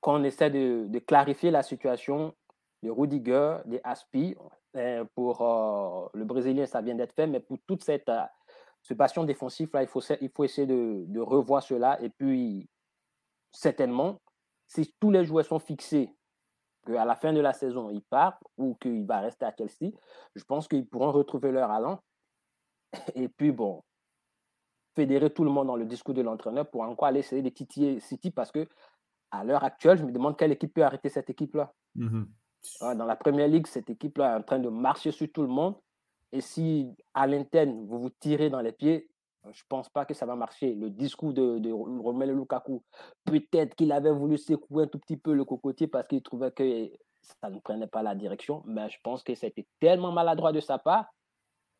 qu'on essaie de, clarifier la situation de Rudiger, des Aspi. Euh, pour euh, le Brésilien, ça vient d'être fait, mais pour toute cette euh, ce passion défensif, là, il faut, il faut essayer de, revoir cela. Et puis, certainement, si tous les joueurs sont fixés qu'à la fin de la saison, ils partent ou qu'il va rester à Chelsea, je pense qu'ils pourront retrouver leur allant. [LAUGHS] Et puis, bon, fédérer tout le monde dans le discours de l'entraîneur pour encore aller essayer de titiller City parce que à l'heure actuelle, je me demande quelle équipe peut arrêter cette équipe-là. Mmh dans la première ligue, cette équipe-là est en train de marcher sur tout le monde. Et si à l'interne, vous vous tirez dans les pieds, je ne pense pas que ça va marcher. Le discours de, de Romelu Lukaku, peut-être qu'il avait voulu secouer un tout petit peu le cocotier parce qu'il trouvait que ça ne prenait pas la direction, mais je pense que c'était tellement maladroit de sa part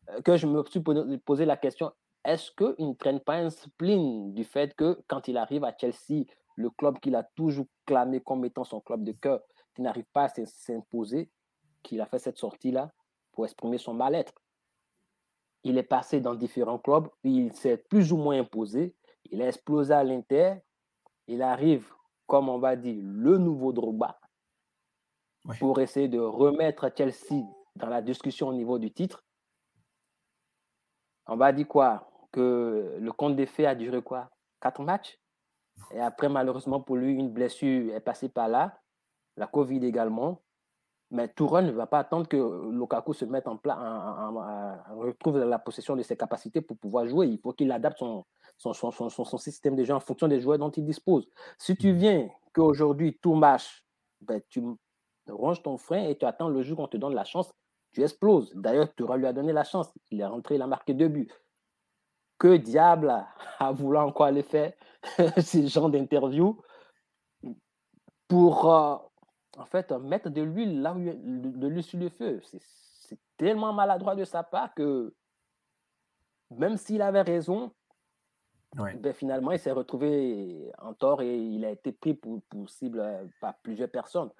euh, que je me suis posé la question est-ce qu'il ne traîne pas un spleen du fait que quand il arrive à Chelsea, le club qu'il a toujours clamé comme étant son club de cœur, qui n'arrive pas à s'imposer, qu'il a fait cette sortie-là pour exprimer son mal-être? Il est passé dans différents clubs, il s'est plus ou moins imposé, il a explosé à l'Inter, il arrive, comme on va dire, le nouveau Drogba, pour essayer de remettre Chelsea dans la discussion au niveau du titre. On va dire quoi? Que le compte des faits a duré quoi? Quatre matchs? Et après, malheureusement pour lui, une blessure est passée par là, la Covid également. Mais Tourelle ne va pas attendre que Lukaku se mette en place, retrouve la possession de ses capacités pour pouvoir jouer. Il faut qu'il adapte son, son, son, son, système de jeu en fonction des joueurs dont il dispose. Si tu viens qu'aujourd'hui tout marche, ben, tu ranges ton frein et tu attends le jour qu'on te donne la chance, tu exploses. D'ailleurs, Tourelle lui a donné la chance. Il est rentré, il a marqué deux buts. Que diable a voulu encore aller faire [LAUGHS] ce genre d'interview pour, euh, en fait, mettre de l'huile là où de l'huile sur le feu. C'est tellement maladroit de sa part que même s'il avait raison, ben, finalement, il s'est retrouvé en tort et il a été pris pour, cible euh, par plusieurs personnes.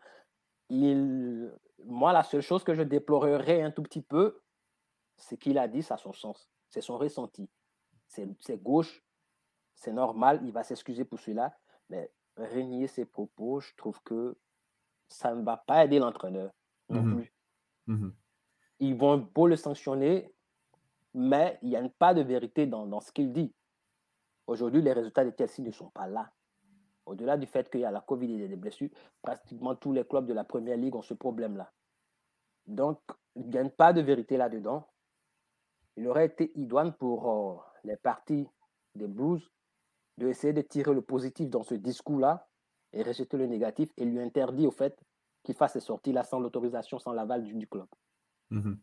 Il, moi, la seule chose que je déplorerais un tout petit peu, c'est qu'il a dit, ça a son sens. C'est son ressenti. C'est gauche, c'est normal, il va s'excuser pour cela, mais régner ses propos, je trouve que ça ne va pas aider l'entraîneur non mmh plus. Mmh Ils vont beau le sanctionner, mais il n'y a pas de vérité dans, ce qu'il dit. Aujourd'hui, les résultats de Chelsea ne sont pas là. Au-delà du fait qu'il y a la Covid et des blessures, pratiquement tous les clubs de la première ligue ont ce problème-là. Donc, il n'y a pas de vérité là-dedans. Il aurait été idoine pour euh, les partis des Blues de essayer de tirer le positif dans ce discours-là et rejeter le négatif et lui interdit au fait qu'il fasse ces sorties-là sans l'autorisation, sans l'aval du, club. Mm-hmm.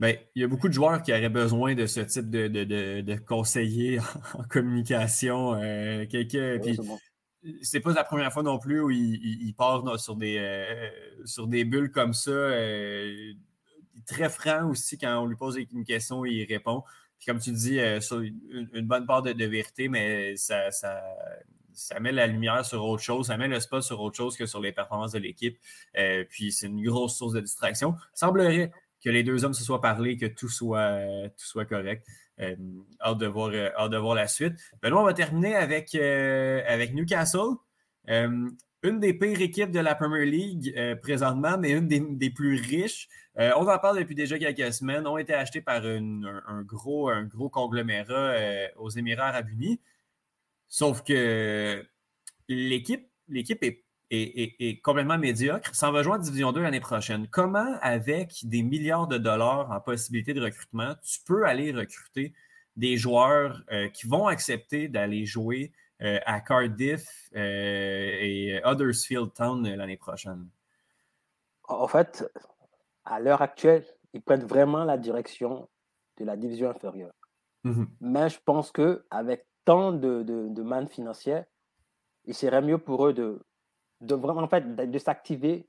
Ben, il y a beaucoup de joueurs qui auraient besoin de ce type de, de, conseiller [LAUGHS] en, communication. Euh, c'est pas la première fois non plus où il, part sur, des, euh, sur des bulles comme ça. Euh, très franc aussi quand on lui pose une question, il répond. Puis comme tu dis, euh, une, bonne part de, vérité, mais ça, ça, met la lumière sur autre chose, ça met le spot sur autre chose que sur les performances de l'équipe. puis c'est une grosse source de distraction. Semblerait que les deux hommes se soient parlé, que tout soit, tout soit correct. Euh, hâte, de voir, euh, de voir la suite. Benoît, on va terminer avec, euh, avec Newcastle. une des pires équipes de la Premier League présentement, mais une des, plus riches. on en parle depuis déjà quelques semaines. ont été achetés par un, gros, un gros conglomérat aux Émirats arabes unis. Sauf que l'équipe, l'équipe est est, complètement médiocre, s'en va jouer en Division 2 l'année prochaine. Comment, avec des milliards de dollars en possibilité de recrutement, tu peux aller recruter des joueurs euh, qui vont accepter d'aller jouer euh, à Cardiff euh, et Huddersfield Town l'année prochaine? En fait, à l'heure actuelle, ils prennent vraiment la direction de la division inférieure. Mm-hmm. Mais je pense qu'avec tant de, de, de mannes financières, il serait mieux pour eux de de vraiment, en fait, de, s'activer,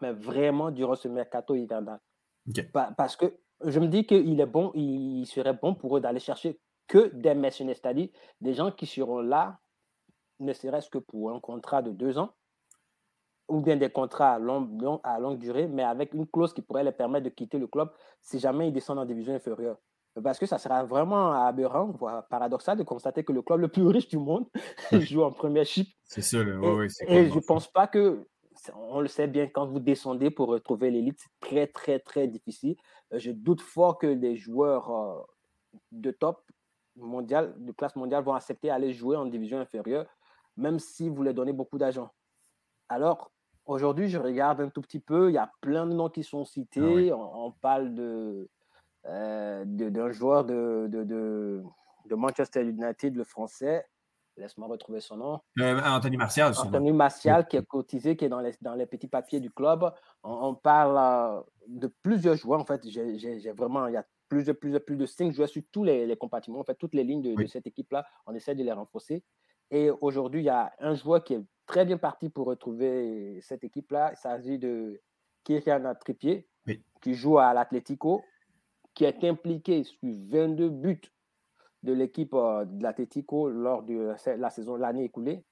mais vraiment durant ce mercato hivernal. parce que je me dis qu'il est bon, il serait bon pour eux d'aller chercher que des mercenaires, c'est-à-dire des gens qui seront là, ne serait-ce que pour un contrat de deux ans, ou bien des contrats à, long, à longue durée, mais avec une clause qui pourrait les permettre de quitter le club si jamais ils descendent en division inférieure. Parce que ça sera vraiment aberrant, voire paradoxal de constater que le club le plus riche du monde [LAUGHS] joue en première chip. C'est ça, oui, oui. Et je ne pense pas que, on le sait bien, quand vous descendez pour retrouver l'élite, c'est très, très, très difficile. Euh, je doute fort que des joueurs euh, de top mondial, de classe mondiale, vont accepter d'aller jouer en division inférieure, même si vous leur donnez beaucoup d'argent. Alors, aujourd'hui, je regarde un tout petit peu, il y a plein de noms qui sont cités. Ah on, parle de euh, d'un joueur de, de, de, Manchester United, le français. Laisse-moi retrouver son nom. Euh, Anthony Martial. Anthony Martial, qui est cotisé, qui est dans les, dans les petits papiers du club. On, parle euh, de plusieurs joueurs. En fait, j'ai vraiment, il y a plus de, plus de, plus de cinq joueurs sur tous les, les compartiments. En fait, toutes les lignes de, cette équipe-là, on essaie de les renforcer. Et aujourd'hui, il y a un joueur qui est très bien parti pour retrouver cette équipe-là. Il s'agit de Kyrian Trippier, qui joue à l'Atlético qui est impliqué sur 22 buts de l'équipe euh, de l'Atletico lors de la saison l'année écoulée.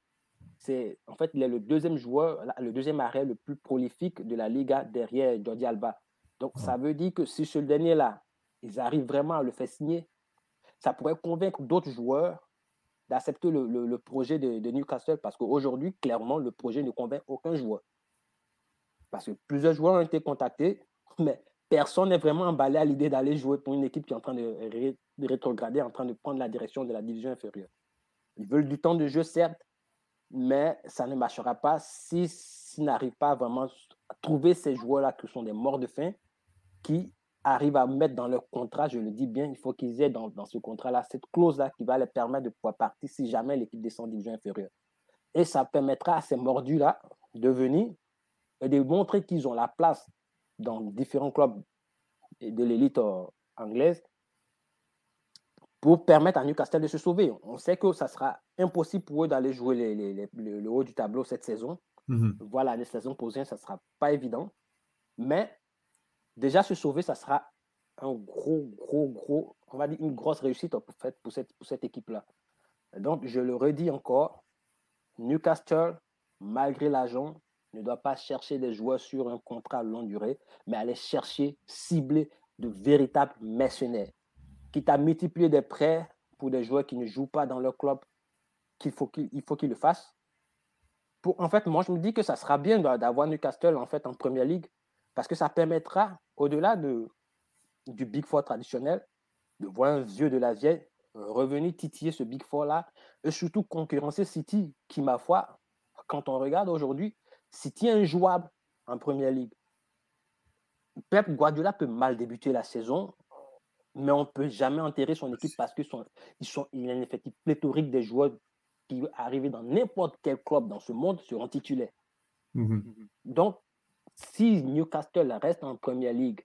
C'est en fait il est le deuxième joueur, le deuxième arrêt le plus prolifique de la Liga derrière Jordi Alba. Donc ça veut dire que si ce dernier-là, ils arrivent vraiment à le faire signer, ça pourrait convaincre d'autres joueurs d'accepter le, projet de, de, Newcastle parce qu'aujourd'hui, clairement, le projet ne convainc aucun joueur. Parce que plusieurs joueurs ont été contactés, [LAUGHS] mais personne n'est vraiment emballé à l'idée d'aller jouer pour une équipe qui est en train de, rétrograder, en train de prendre la direction de la division inférieure. Ils veulent du temps de jeu, certes, mais ça ne marchera pas s'ils n'arrivent pas vraiment à trouver ces joueurs-là qui sont des morts de faim, qui arrivent à mettre dans leur contrat, je le dis bien, il faut qu'ils aient dans, ce contrat-là cette clause-là qui va les permettre de pouvoir partir si jamais l'équipe descend en division inférieure. Et ça permettra à ces mordus-là de venir et de montrer qu'ils ont la place dans différents clubs de l'élite euh, anglaise pour permettre à Newcastle de se sauver. On sait que ça sera impossible pour eux d'aller jouer les, le haut du tableau cette saison. Mm-hmm. Voilà, les saisons posées, ça ne sera pas évident. Mais déjà se sauver, ça sera un gros, gros, gros, on va dire une grosse réussite pour, pour cette, pour cette équipe-là. Donc, je le redis encore, Newcastle, malgré l'argent, ne doit pas chercher des joueurs sur un contrat longue durée, mais aller chercher, cibler de véritables mercenaires. Quitte à multiplier des prêts pour des joueurs qui ne jouent pas dans leur club, qu'il faut qu'il faut qu'ils le fassent. Pour, en fait, moi, je me dis que ça sera bien d'avoir Newcastle en fait en première ligue parce que ça permettra, au-delà de, du Big Four traditionnel, de voir un vieux de la vieille revenir titiller ce Big Four-là et surtout concurrencer City, qui, ma foi, quand on regarde aujourd'hui, City est injouable en première ligue. Pep Guardiola peut mal débuter la saison, mais on ne peut jamais enterrer son équipe parce qu'il sont, il a un effectif pléthorique des joueurs qui arriver dans n'importe quel club dans ce monde seront titulaires. Mm-hmm. Donc, si Newcastle reste en Première Ligue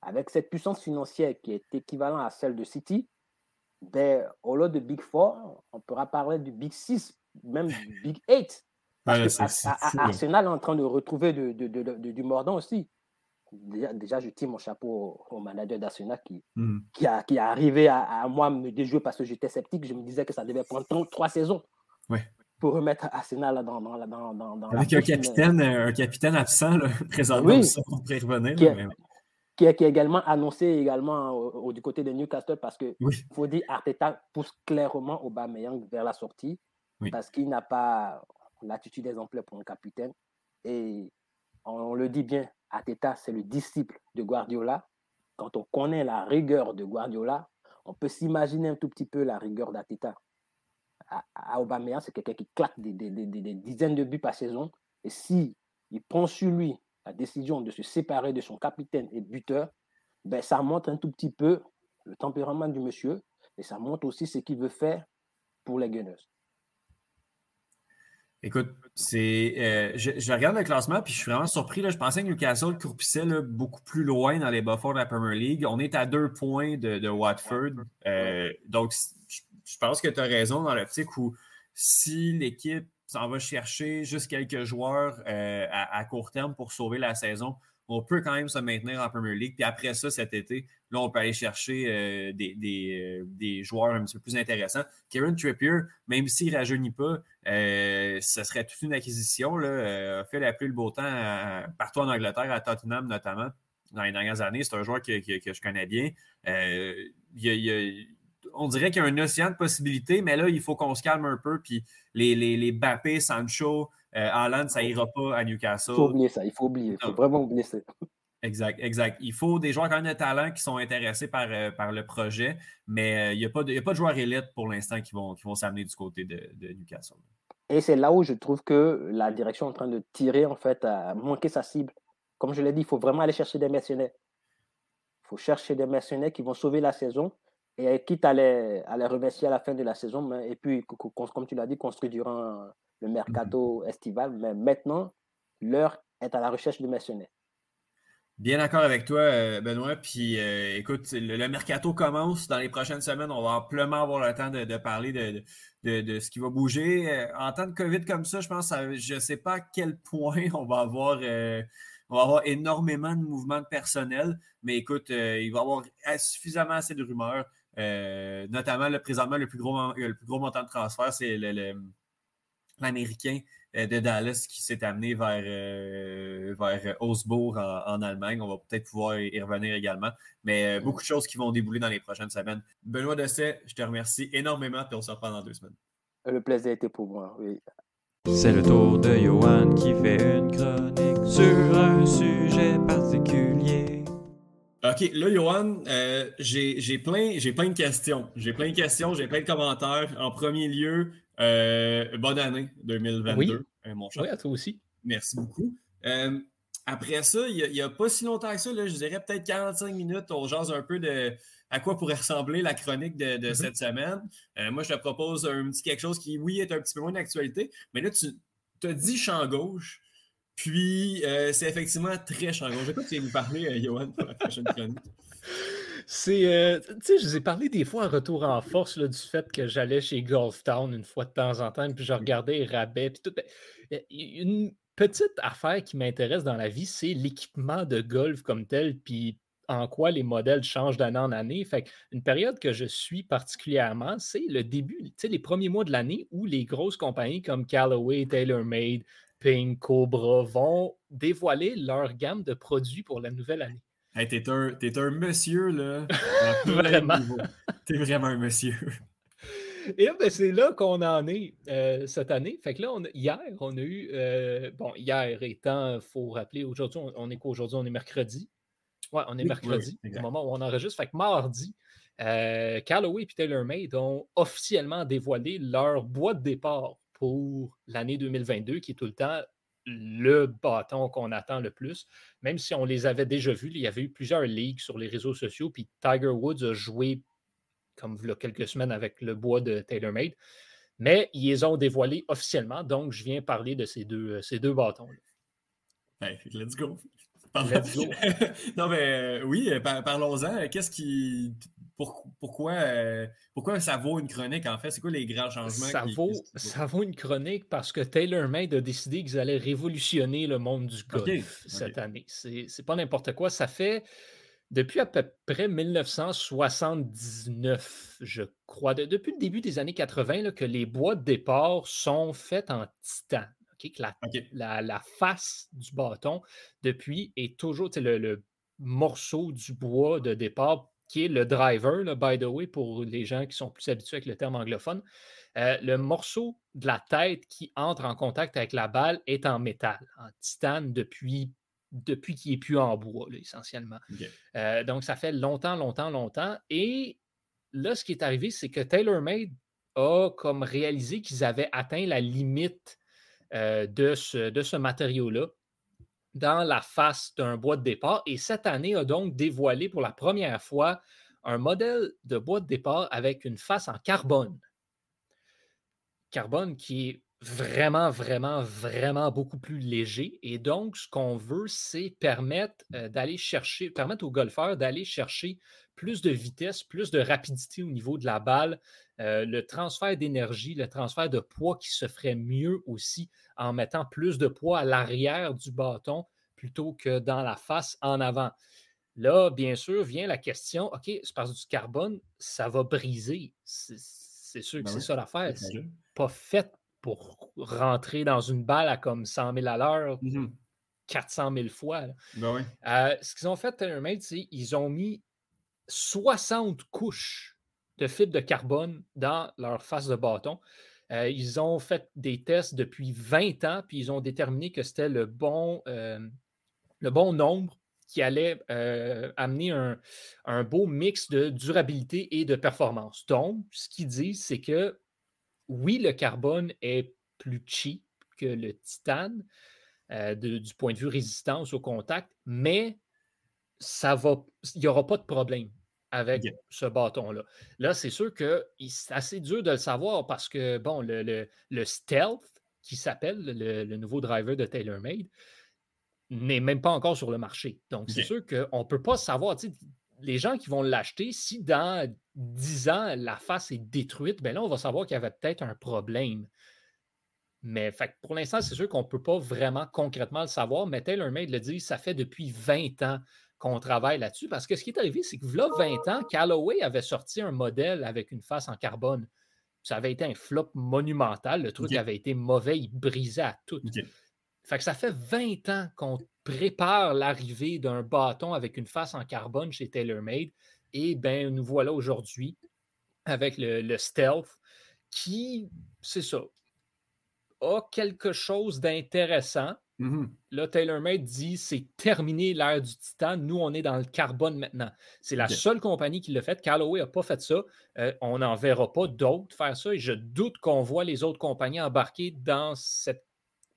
avec cette puissance financière qui est équivalente à celle de City, ben, au lieu de Big Four, on pourra parler du Big Six, même du Big Eight. Arsenal est en train de retrouver du mordant aussi. Déjà, je tire mon chapeau au, manager d'Arsenal qui, hmm. qui, a, qui est arrivé à, moi me déjouer parce que j'étais sceptique. Je me disais que ça devait prendre trois saisons pour remettre Arsenal dans, dans, dans, dans Avec un capitaine, un capitaine absent, là, [LAUGHS] présentement, oui. ça, on pourrait revenir. Qui, est, qui, est, également annoncé également au, du côté de Newcastle parce que faut dire Arteta pousse clairement Aubameyang vers la sortie parce qu'il n'a pas l'attitude exemplaire pour un capitaine. Et on, le dit bien, Arteta, c'est le disciple de Guardiola. Quand on connaît la rigueur de Guardiola, on peut s'imaginer un tout petit peu la rigueur d'Arteta. À, Aubameyang, c'est quelqu'un qui claque des, des, dizaines de buts par saison. Et si il prend sur lui la décision de se séparer de son capitaine et buteur, ben, ça montre un tout petit peu le tempérament du monsieur et ça montre aussi ce qu'il veut faire pour les Gunners. Écoute, c'est, euh, je, regarde le classement puis je suis vraiment surpris. Là. Je pensais que Newcastle croupissait beaucoup plus loin dans les bas de la Premier League. On est à deux points de, Watford. Euh, donc, je pense que tu as raison dans l'optique où si l'équipe s'en va chercher juste quelques joueurs euh, à, court terme pour sauver la saison, on peut quand même se maintenir en Premier League. Puis après ça, cet été, là, on peut aller chercher euh, euh, des, joueurs un petit peu plus intéressants. Kieran Trippier, même s'il ne rajeunit pas, euh, ce serait toute une acquisition. Là, a fait la pluie le beau temps partout en Angleterre, à Tottenham notamment, dans les dernières années. C'est un joueur que, je connais bien. on dirait qu'il y a un océan de possibilités, mais là, il faut qu'on se calme un peu. Puis les, les, les Bappé, Sancho, euh, ça ira pas à Newcastle. Il faut oublier ça, il faut oublier. Il faut vraiment oublier ça. Exact, exact. Il faut des joueurs quand même de talent qui sont intéressés par, euh, par le projet, mais euh, il n'y a, pas de, a pas de joueurs élites pour l'instant qui vont, qui vont s'amener du côté de, Newcastle. Et c'est là où je trouve que la direction est en train de tirer, en fait, à manquer sa cible. Comme je l'ai dit, il faut vraiment aller chercher des mercenaires. Il faut chercher des mercenaires qui vont sauver la saison et quitte à les, à les remercier à la fin de la saison, mais, et puis, comme tu l'as dit, construire durant le mercato mhm. estival, mais maintenant, l'heure est à la recherche de mercenaires. Bien d'accord avec toi, euh, Benoît. Puis euh, écoute, le, mercato commence dans les prochaines semaines. On va amplement avoir le temps de, parler de, de, ce qui va bouger. Euh, en temps de COVID comme ça, je pense, je ne sais pas à quel point [LAUGHS] on va avoir, on va avoir énormément de mouvements de personnel. Mais écoute, il va y avoir suffisamment assez de rumeurs. notamment, le, présentement, le plus gros, le plus gros montant de transfert, c'est le l'Américain euh, de Dallas qui s'est amené vers, euh, vers Augsbourg en, Allemagne. On va peut-être pouvoir y revenir également. Mais euh, beaucoup de choses qui vont débouler dans les prochaines semaines. Benoît Dessay, je te remercie énormément et on se reprend dans deux semaines. Le plaisir était pour moi, oui. C'est le tour de Johan qui fait une chronique sur un sujet particulier. OK, là, Johan, j'ai plein, plein de questions. J'ai plein de questions, j'ai plein de commentaires. En premier lieu, euh, bonne année 2022, oui. Euh, mon cher. Oui, à toi aussi. Merci beaucoup. Euh, après ça, il n'y a, pas si longtemps que ça, je dirais peut-être 45 minutes, on jase un peu de à quoi pourrait ressembler la chronique de, mm-hmm. cette semaine. moi, je te propose un petit quelque chose qui, oui, est un petit peu moins d'actualité, mais là, tu as dit champ gauche, puis c'est effectivement très champ gauche. Je sais pas si tu nous parler, Johan, pour la prochaine chronique. [LAUGHS] C'est, euh, tu sais, je vous ai parlé des fois en retour en force là, du fait que j'allais chez Golf Town une fois de temps en temps, puis je regardais les rabais, puis tout. Une petite affaire qui m'intéresse dans la vie, c'est l'équipement de golf comme tel, puis en quoi les modèles changent d'année en année. Fait une période que je suis particulièrement, c'est le début, tu sais, les premiers mois de l'année où les grosses compagnies comme Callaway, TaylorMade, Ping, Cobra vont dévoiler leur gamme de produits pour la nouvelle année. Hey, t'es un, un, monsieur, là. [LAUGHS] vraiment. T'es vraiment un monsieur. [LAUGHS] Et ben, c'est là qu'on en est euh, cette année. Fait que là, hier, on a eu. Euh, bon, hier étant, il faut rappeler, aujourd'hui, on, est quoi? Aujourd'hui? On est mercredi. Ouais, on est mercredi, au moment où on enregistre. Fait que mardi, euh, Callaway et TaylorMade ont officiellement dévoilé leur boîte de départ pour l'année 2022, qui est tout le temps le bâton qu'on attend le plus, même si on les avait déjà vus. Il y avait eu plusieurs ligues sur les réseaux sociaux, puis Tiger Woods a joué, comme il y a quelques semaines, avec le bois de TaylorMade. Mais ils les ont dévoilés officiellement, donc je viens parler de ces deux, ces deux bâtons-là. Hey, let's go. [LAUGHS] non, mais euh, oui, parlons-en. Qu'est-ce qui. Pourquoi, pourquoi ça vaut une chronique, en fait? C'est quoi les grands changements? Ça, vaut, ça vaut une chronique parce que TaylorMade a décidé qu'ils allaient révolutionner le monde du golf cette année. C'est pas n'importe quoi. Ça fait depuis à peu près 1979, je crois, depuis le début des années 80, que les bois de départ sont faits en titane. la, face du bâton, depuis, est toujours le, morceau du bois de départ, qui est le driver, by the way, pour les gens qui sont plus habitués avec le terme anglophone. Euh, le morceau de la tête qui entre en contact avec la balle est en métal, en titane depuis depuis qu'il n'est plus en bois, essentiellement. Euh, donc, ça fait longtemps, longtemps, longtemps. Et là, ce qui est arrivé, c'est que TaylorMade a comme réalisé qu'ils avaient atteint la limite euh, de ce, de ce matériau-là dans la face d'un bois de départ. Et cette année a donc dévoilé pour la première fois un modèle de bois de départ avec une face en carbone. Carbone qui est vraiment, vraiment, vraiment beaucoup plus léger. Et donc, ce qu'on veut, c'est permettre euh, d'aller chercher, permettre aux golfeurs d'aller chercher plus de vitesse, plus de rapidité au niveau de la balle, euh, le transfert d'énergie, le transfert de poids qui se ferait mieux aussi en mettant plus de poids à l'arrière du bâton plutôt que dans la face en avant. Là, bien sûr, vient la question, OK, c'est parce du carbone, ça va briser. C'est sûr que ben c'est ça l'affaire. C'est pas fait pour rentrer dans une balle à comme 100 000 à l'heure, 400 000 fois. Ben euh, ce qu'ils ont fait, TaylorMade, c'est qu'ils ont mis 60 couches de fibres de carbone dans leur face de bâton. Euh, ils ont fait des tests depuis 20 ans, puis ils ont déterminé que c'était le bon, euh, le bon nombre qui allait amener un, un, beau mix de durabilité et de performance. Donc, ce qu'ils disent, c'est que oui, le carbone est plus cheap que le titane euh, du point de vue résistance au contact, mais ça va, il n'y aura pas de problème avec ce bâton-là. Là, c'est sûr que c'est assez dur de le savoir parce que, bon, le, Stealth, qui s'appelle le, nouveau driver de TaylorMade, n'est même pas encore sur le marché. Donc, c'est sûr qu'on ne peut pas savoir les gens qui vont l'acheter, si dans 10 ans, la face est détruite, ben là, on va savoir qu'il y avait peut-être un problème. Mais fait, pour l'instant, c'est sûr qu'on ne peut pas vraiment concrètement le savoir, mais TaylorMade le dit, ça fait depuis 20 ans qu'on travaille là-dessus. Parce que ce qui est arrivé, c'est que là, 20 ans, Callaway avait sorti un modèle avec une face en carbone. Ça avait été un flop monumental. Le truc avait été mauvais, il brisait à tout. Fait que ça fait 20 ans qu'on prépare l'arrivée d'un bâton avec une face en carbone chez TaylorMade. Et bien, nous voilà aujourd'hui avec le, Stealth qui, c'est ça, a quelque chose d'intéressant. Mmh Là, TaylorMade dit c'est terminé l'ère du titane. Nous, on est dans le carbone maintenant. C'est la seule compagnie qui l'a fait. Callaway n'a pas fait ça. Euh, on n'en verra pas d'autres faire ça. Et je doute qu'on voit les autres compagnies embarquer dans cette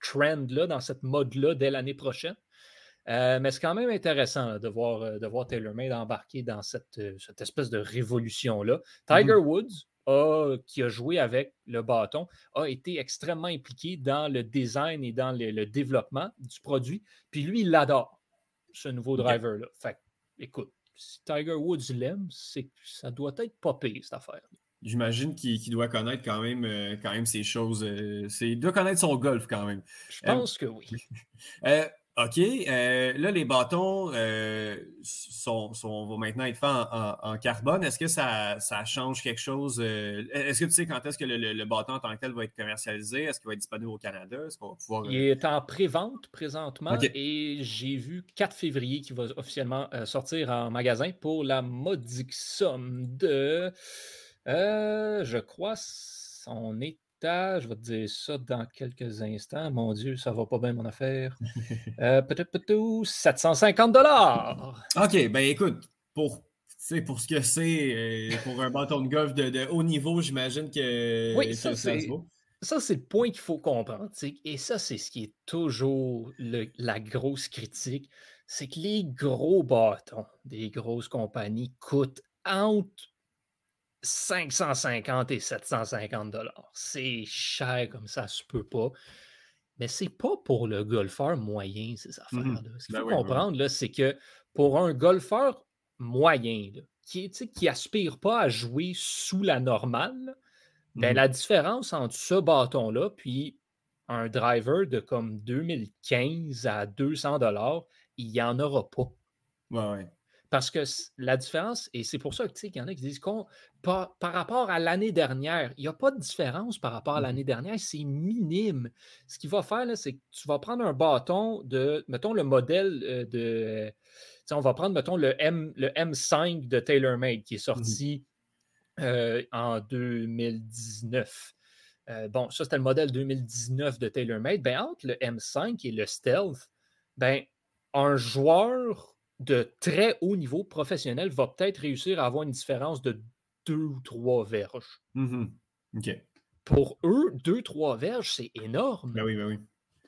trend-là, dans cette mode-là dès l'année prochaine. Euh, mais c'est quand même intéressant de, voir, euh, de voir TaylorMade embarquer dans cette, cette espèce de révolution-là. Tiger mm-hmm. Woods, qui a joué avec le bâton, a été extrêmement impliqué dans le design et dans le, développement du produit. Puis lui, il adore, ce nouveau driver-là. Fait écoute, si Tiger Woods l'aime, ça doit être pas pire, cette affaire. J'imagine qu'il doit connaître quand même, quand même ces choses. il doit connaître son golf quand même. Je pense que oui. [LAUGHS] OK. Euh, là, les bâtons euh, sont, vont maintenant être faits en, carbone. Est-ce que ça, change quelque chose? Euh, est-ce que tu sais quand est-ce que le, bâton en tant que tel va être commercialisé? Est-ce qu'il va être disponible au Canada? Est-ce qu'on va pouvoir... Il est en pré-vente présentement et j'ai vu 4 février qui va officiellement sortir en magasin pour la modique somme de... je crois on est je vais te dire ça dans quelques instants. Mon Dieu, ça va pas bien mon affaire. Euh, peut-être peut 750 dollars. OK, ben écoute, pour, pour ce que c'est, euh, pour un bâton de golf de, haut niveau, j'imagine que oui, ça, c'est, ça, c'est le point qu'il faut comprendre. Et ça, c'est ce qui est toujours la grosse critique. C'est que les gros bâtons des grosses compagnies coûtent entre 550 et 750 dollars. C'est cher comme ça, se peut pas. Mais c'est pas pour le golfeur moyen, ces mmh affaires-là. Ce qu'il ben faut comprendre, c'est que pour un golfeur moyen, qui, qui aspire pas à jouer sous la normale, ben, mmh la différence entre ce bâton-là puis un driver de comme 2015 à 200 dollars, il n'y en aura pas. Ouais, ouais. Parce que la différence, et c'est pour ça qu'il y en a qui disent qu'on, par, rapport à l'année dernière, il n'y a pas de différence par rapport à mmh l'année dernière, c'est minime. Ce qu'il va faire, c'est que tu vas prendre un bâton de, mettons, le modèle euh, de. On va prendre, mettons, le, M, le M5 de TaylorMade qui est mmh sorti euh, en 2019. Euh, bon, ça, c'était le modèle 2019 de TaylorMade. Ben, entre le M5 et le Stealth, ben, un joueur de très haut niveau professionnel va peut-être réussir à avoir une différence de deux ou trois verges. Mmh Pour eux, deux, trois verges, c'est énorme. Ben oui, ben oui.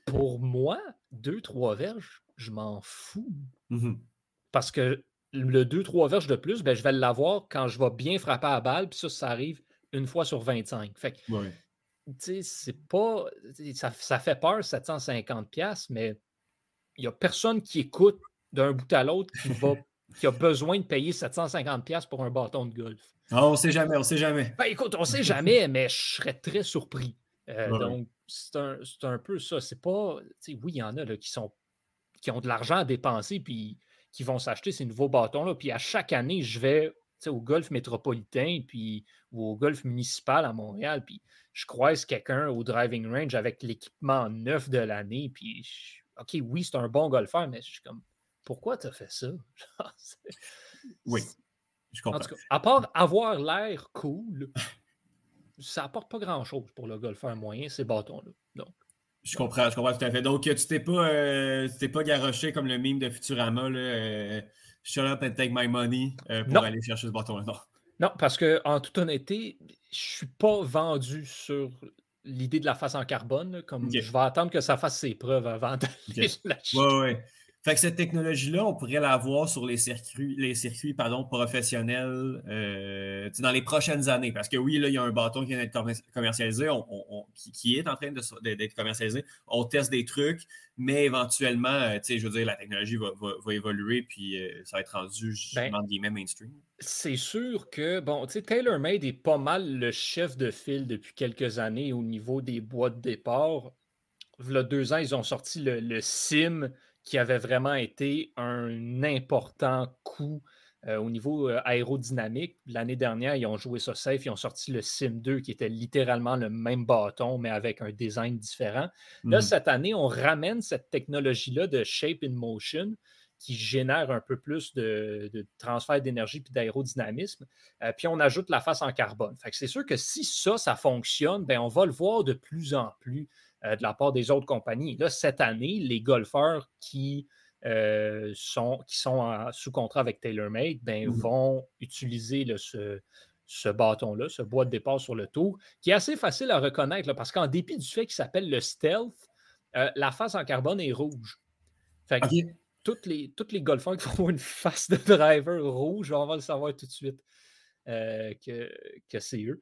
Pour moi, deux, trois verges, je m'en fous. Mmh Parce que le deux, trois verges de plus, ben, je vais l'avoir quand je vais bien frapper à balle, puis ça, ça arrive une fois sur 25. Fait que, tu sais, c'est pas. Ça, ça fait peur, 750$, mais il n'y a personne qui écoute d'un bout à l'autre qui, va, [LAUGHS] qui a besoin de payer 750$ pour un bâton de golf. Ah, on ne sait jamais, on ne sait jamais. Ben, écoute, on ne sait jamais, mais je serais très surpris. Euh, donc, c'est un, peu ça. C'est pas. Oui, il y en a là, qui, sont, qui ont de l'argent à dépenser puis qui vont s'acheter ces nouveaux bâtons-là. Puis à chaque année, je vais au golf métropolitain puis, ou au golf municipal à Montréal. Puis je croise quelqu'un au driving range avec l'équipement neuf de l'année. Puis, OK, oui, c'est un bon golfeur, mais je suis comme pourquoi tu as fait ça? [LAUGHS] oui, je comprends. En tout cas, à part avoir l'air cool, ça apporte pas grand-chose pour le golfeur moyen, ces bâtons-là. Donc. Je comprends, je comprends tout à fait. Donc, tu t'es pas, euh, pas garoché comme le meme de Futurama, là, euh, shut up and take my money euh, pour aller chercher ce bâton-là. Non. non, parce que en toute honnêteté, je suis pas vendu sur l'idée de la face en carbone. comme je vais attendre que ça fasse ses preuves avant [LAUGHS] d'aller l'acheter. Ouais, ouais. Fait que cette technologie-là, on pourrait l'avoir sur les circuits, les circuits pardon, professionnels euh, dans les prochaines années. Parce que oui, là, il y a un bâton qui vient d'être commercialisé, qui, est en train d'être commercialisé. On teste des trucs, mais éventuellement, euh, je veux dire, la technologie va, évoluer, puis euh, ça va être rendu, ben, guillemets, mainstream. C'est sûr que, bon, tu sais, TaylorMade est pas mal le chef de file depuis quelques années au niveau des boîtes de départ. Il y a deux ans, ils ont sorti le, le SIM qui avait vraiment été un important coup euh, au niveau euh, aérodynamique. L'année dernière, ils ont joué ça safe, ils ont sorti le Sim 2 qui était littéralement le même bâton, mais avec un design différent. Là, mmh. cette année, on ramène cette technologie-là de Shape in Motion qui génère un peu plus de, transfert d'énergie et d'aérodynamisme. Euh, puis on ajoute la face en carbone. Fait c'est sûr que si ça, ça fonctionne, ben on va le voir de plus en plus. Euh, de la part des autres compagnies. Là, cette année, les golfeurs qui, euh, sont, qui sont sous contrat avec TaylorMade ben, mmh vont utiliser ce, bâton-là, ce bois de départ sur le tour, qui est assez facile à reconnaître parce qu'en dépit du fait qu'il s'appelle le Stealth, euh, la face en carbone est rouge. Fait que toutes, les, toutes les golfeurs qui [LAUGHS] font une face de driver rouge, on va le savoir tout de suite que, que c'est eux.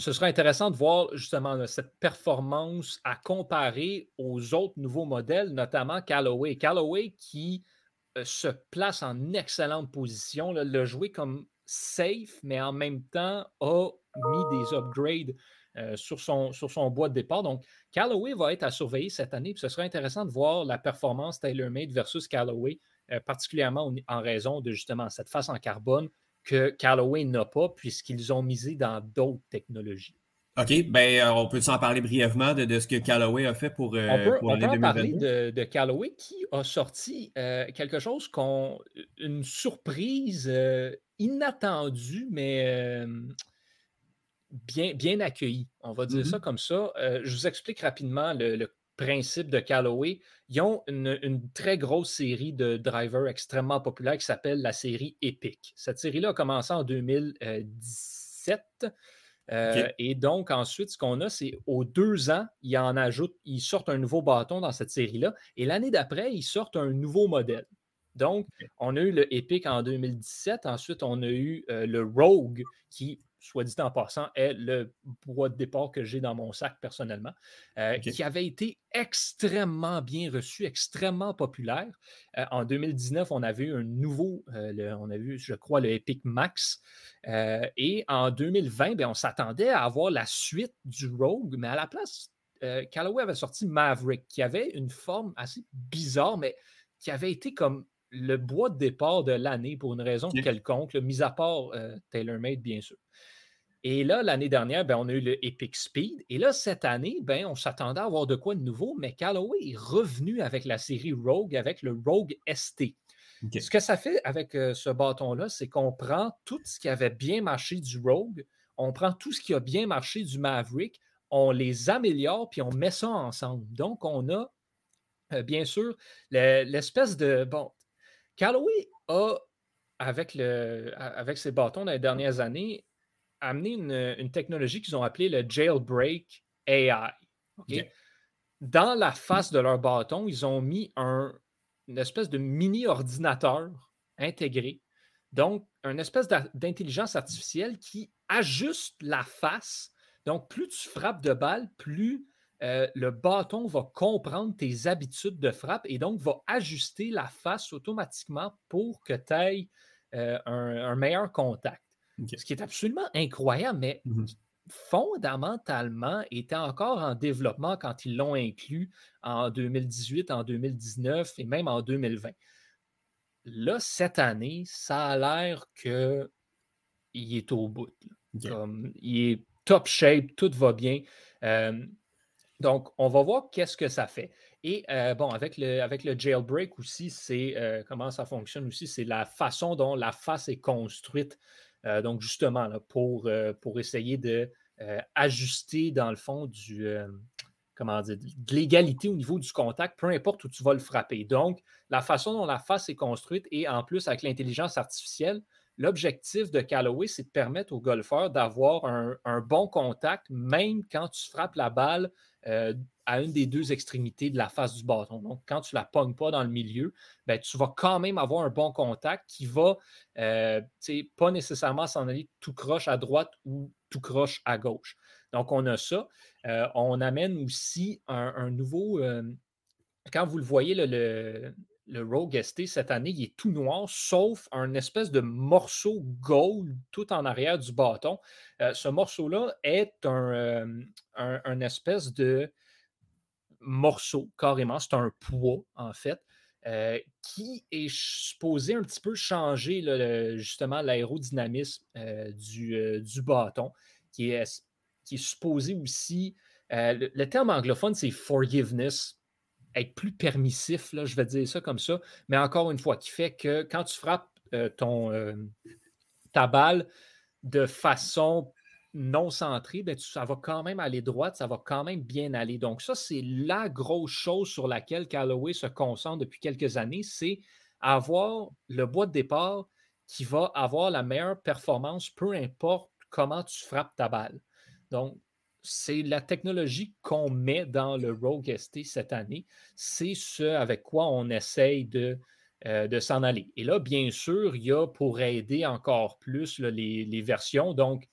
Ce serait intéressant de voir justement cette performance à comparer aux autres nouveaux modèles, notamment Callaway. Callaway qui euh, se place en excellente position, le jouer comme safe, mais en même temps a mis des upgrades euh, sur, son, sur son bois de départ. Donc, Callaway va être à surveiller cette année. ce serait intéressant de voir la performance TaylorMade versus Callaway, euh, particulièrement en raison de justement cette face en carbone que Callaway n'a pas, puisqu'ils ont misé dans d'autres technologies. OK, ben euh, on peut s'en parler brièvement de, ce que Callaway a fait pour, euh, on peut, on peut en parler de, Callaway qui a sorti euh, quelque chose qu'on. une surprise inattendue, mais bien, bien accueillie. On va dire mm-hmm. ça comme ça. je vous explique rapidement le, le principe de Callaway. Ils ont une, très grosse série de drivers extrêmement populaires qui s'appelle la série Epic. Cette série-là a commencé en 2017. Euh, et donc, ensuite, ce qu'on a, c'est aux deux ans, ils en ajoutent, ils sortent un nouveau bâton dans cette série-là. Et l'année d'après, ils sortent un nouveau modèle. Donc, on a eu le Epic en 2017. Ensuite, on a eu le Rogue qui soit dit en passant, est le bois de départ que j'ai dans mon sac personnellement, euh, qui avait été extrêmement bien reçu, extrêmement populaire. Euh, en 2019, on avait eu un nouveau, euh, on a vu, je crois, le Epic Max. et en 2020, ben, on s'attendait à avoir la suite du Rogue, mais à la place, Callaway avait sorti Maverick, qui avait une forme assez bizarre, mais qui avait été comme le bois de départ de l'année pour une raison quelconque, mis à part TaylorMade, bien sûr. Et là, l'année dernière, ben, on a eu le Epic Speed. Et là, cette année, ben, on s'attendait à avoir de quoi de nouveau, mais Callaway est revenu avec la série Rogue, avec le Rogue ST. Ce que ça fait avec euh, ce bâton-là, c'est qu'on prend tout ce qui avait bien marché du Rogue, on prend tout ce qui a bien marché du Maverick, on les améliore, puis on met ça ensemble. Donc, on a, euh, bien sûr, l'espèce de... Bon, Callaway a, avec, le, avec ses bâtons dans les dernières années, amené une, technologie qu'ils ont appelée le jailbreak AI. Dans la face de leur bâton, ils ont mis un, une espèce de mini ordinateur intégré. Donc, une espèce d'intelligence artificielle qui ajuste la face. Donc, plus tu frappes de balle, plus euh, le bâton va comprendre tes habitudes de frappe et donc va ajuster la face automatiquement pour que tu aies euh, un, meilleur contact. Ce qui est absolument incroyable, mais mmh fondamentalement était encore en développement quand ils l'ont inclus en 2018, en 2019 et même en 2020. Là, cette année, ça a l'air qu'il est au bout. il est top shape, tout va bien. Donc, on va voir qu'est-ce que ça fait. Et euh, bon, avec le, avec le jailbreak aussi, c'est euh, comment ça fonctionne aussi, c'est la façon dont la face est construite euh, donc, justement, pour, pour essayer de euh, ajuster, dans le fond, du, comment dire, de l'égalité au niveau du contact, peu importe où tu vas le frapper. Donc, la façon dont la face est construite et en plus avec l'intelligence artificielle, l'objectif de Callaway, c'est de permettre aux golfeurs d'avoir un, bon contact, même quand tu frappes la balle à une des deux extrémités de la face du bâton. Donc, quand tu ne la pognes pas dans le milieu, ben, tu vas quand même avoir un bon contact qui va euh, pas nécessairement s'en aller tout croche à droite ou tout croche à gauche. Donc, on a ça. Euh, on amène aussi un, nouveau. Euh, quand vous le voyez, le, le Rogue ST cette année, il est tout noir, sauf un espèce de morceau gold tout en arrière du bâton. ce morceau-là est un, un, espèce de morceau, carrément. C'est un poids, en fait, euh, qui est supposé un petit peu changer justement l'aérodynamisme euh, euh, du, bâton, qui est, qui est supposé aussi. Le, terme anglophone, c'est forgiveness, être plus permissif, là, je vais dire ça comme ça, mais encore une fois, qui fait que quand tu frappes ton, ta balle de façon non centré, ben, ça va quand même aller droite, ça va quand même bien aller. Donc, ça, c'est la grosse chose sur laquelle Callaway se concentre depuis quelques années, c'est avoir le bois de départ qui va avoir la meilleure performance, peu importe comment tu frappes ta balle. Donc, c'est la technologie qu'on met dans le Rogue ST cette année. C'est ce avec quoi on essaye de, euh, de s'en aller. Et là, bien sûr, il y a pour aider encore plus les, versions. Donc,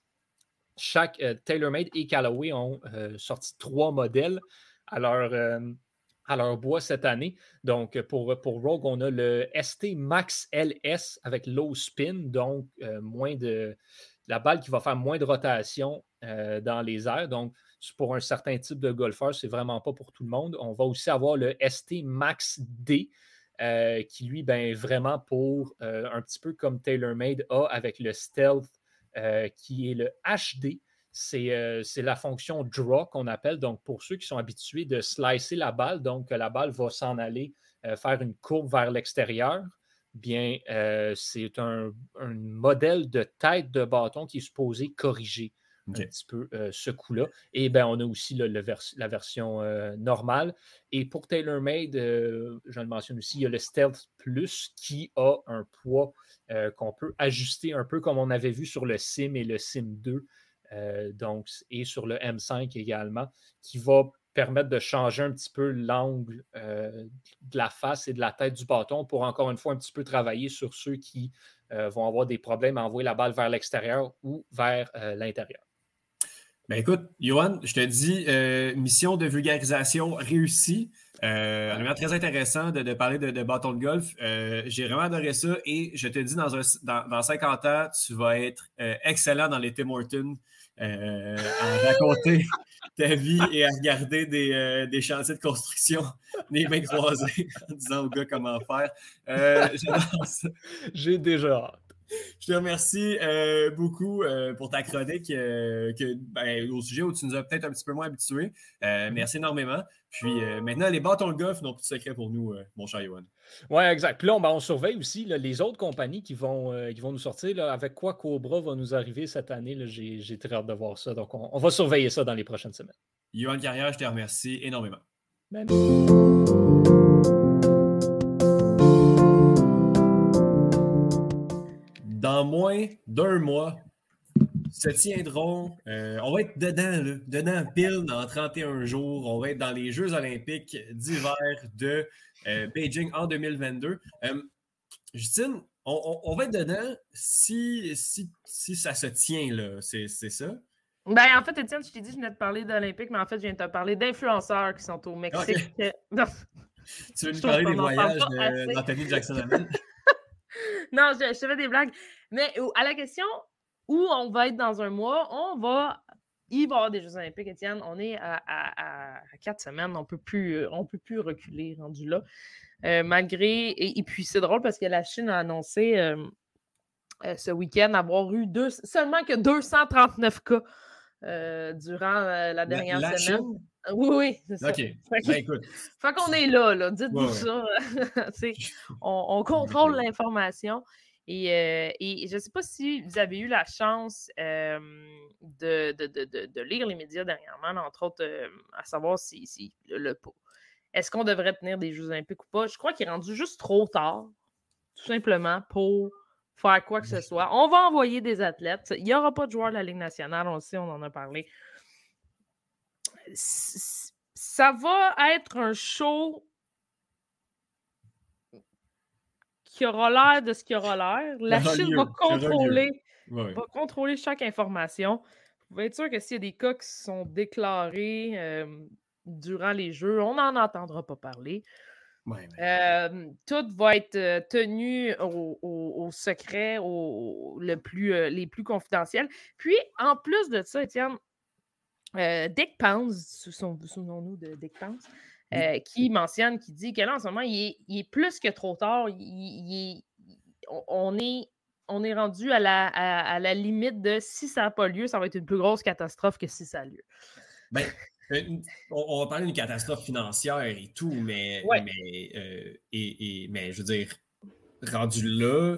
chaque euh, TaylorMade et Callaway ont euh, sorti trois modèles à leur, à bois cette année. Donc, pour, pour Rogue, on a le ST Max LS avec low spin, donc moins de la balle qui va faire moins de rotation dans les airs. Donc, pour un certain type de golfeur, c'est vraiment pas pour tout le monde. On va aussi avoir le ST Max D. qui lui, ben, vraiment pour un petit peu comme TaylorMade a avec le Stealth euh, qui est le HD. Euh, c'est la fonction draw qu'on appelle. Donc, pour ceux qui sont habitués de slicer la balle, donc la balle va s'en aller euh, faire une courbe vers l'extérieur, bien, c'est un, modèle de tête de bâton qui est supposé corriger un petit peu ce coup-là. Et bien, on a aussi la version normale. Et pour TaylorMade, je le mentionne aussi, il y a le Stealth Plus qui a un poids euh, qu'on peut ajuster un peu comme on avait vu sur le SIM et le SIM 2, euh, donc, et sur le M5 également, qui va permettre de changer un petit peu l'angle de la face et de la tête du bâton pour encore une fois un petit peu travailler sur ceux qui vont avoir des problèmes à envoyer la balle vers l'extérieur ou vers l'intérieur. Ben écoute, Johan, je te dis, euh, mission de vulgarisation réussie. Euh, un très intéressant de, parler de, bâton de golf. Euh, j'ai vraiment adoré ça et je te dis, dans, un, dans, 50 ans, tu vas être euh, excellent dans les Tim Hortons à raconter [LAUGHS] ta vie et à regarder des, des chantiers de construction, [LAUGHS] les mains croisées, en disant aux gars comment faire. J'ai déjà hâte. [LAUGHS] Je te remercie euh, beaucoup euh, pour ta chronique euh, que, ben, au sujet où tu nous as peut-être un petit peu moins habitués. Mm-hmm. Merci énormément. Puis maintenant, les bâtons de golf n'ont plus de secret pour nous, mon cher Yohan. Oui, exact. Puis là, ben, on, surveille aussi les autres compagnies qui vont, qui vont nous sortir. avec quoi Cobra va nous arriver cette année. J'ai très hâte de voir ça. Donc, on, va surveiller ça dans les prochaines semaines. Yohan Carrière, je te remercie énormément. Dans moins d'un mois, se tiendront. Euh, on va être dedans, dedans pile dans 31 jours. On va être dans les Jeux olympiques d'hiver de euh, Beijing en 2022. Euh, Justine, on, va être dedans si, si, ça se tient, là. C'est ça? Ben, en fait, Étienne, je t'ai dit que je venais de parler d'Olympique, mais en fait, je viens de te parler d'influenceurs qui sont au Mexique. [LAUGHS] Tu veux nous parler des voyages d'Anthony Jackson-Hamel? [LAUGHS] [LAUGHS] non, je, je, fais des blagues. Mais à la question où on va être dans un mois, on va. Va y avoir des Jeux Olympiques, Étienne. On est à, quatre semaines. On peut plus, on peut plus reculer rendu là. Euh, malgré. Et, puis c'est drôle parce que la Chine a annoncé euh, euh, ce week-end avoir eu deux, seulement que 239 cas durant la dernière semaine. Oui, oui, c'est ça. OK. Ben, écoute. [LAUGHS] Fait qu'on est là, là. Dites-nous ça. [LAUGHS] on, on, contrôle l'information. Euh, et, je ne sais pas si vous avez eu la chance de, de, lire les médias dernièrement, entre autres, à savoir si, si le, est-ce qu'on devrait tenir des Jeux olympiques ou pas? Je crois qu'il est rendu juste trop tard, tout simplement, pour faire quoi que ce soit. On va envoyer des athlètes. Il n'y aura pas de joueurs de la Ligue nationale, on le sait, on en a parlé. Ça va être un show qui aura l'air de ce qui aura l'air. La Chine va contrôler, va contrôler chaque information. Vous pouvez être sûr que s'il y a des cas qui sont déclarés euh, durant les jeux, on n'en entendra pas parler. Euh, tout va être tenu au, secret, au, le plus, les plus confidentiels. Puis, en plus de ça, Étienne, Dick Pounds, souvenons-nous de Dick Pounds, euh, qui mentionne, qui dit que là, en ce moment, il est, plus que trop tard. Il, on, est, on est rendu à la, à, la limite de si ça n'a pas lieu, ça va être une plus grosse catastrophe que si ça a lieu. Ben, euh, on, va parler d'une catastrophe financière et tout, mais, mais, euh, et, mais je veux dire, rendu là,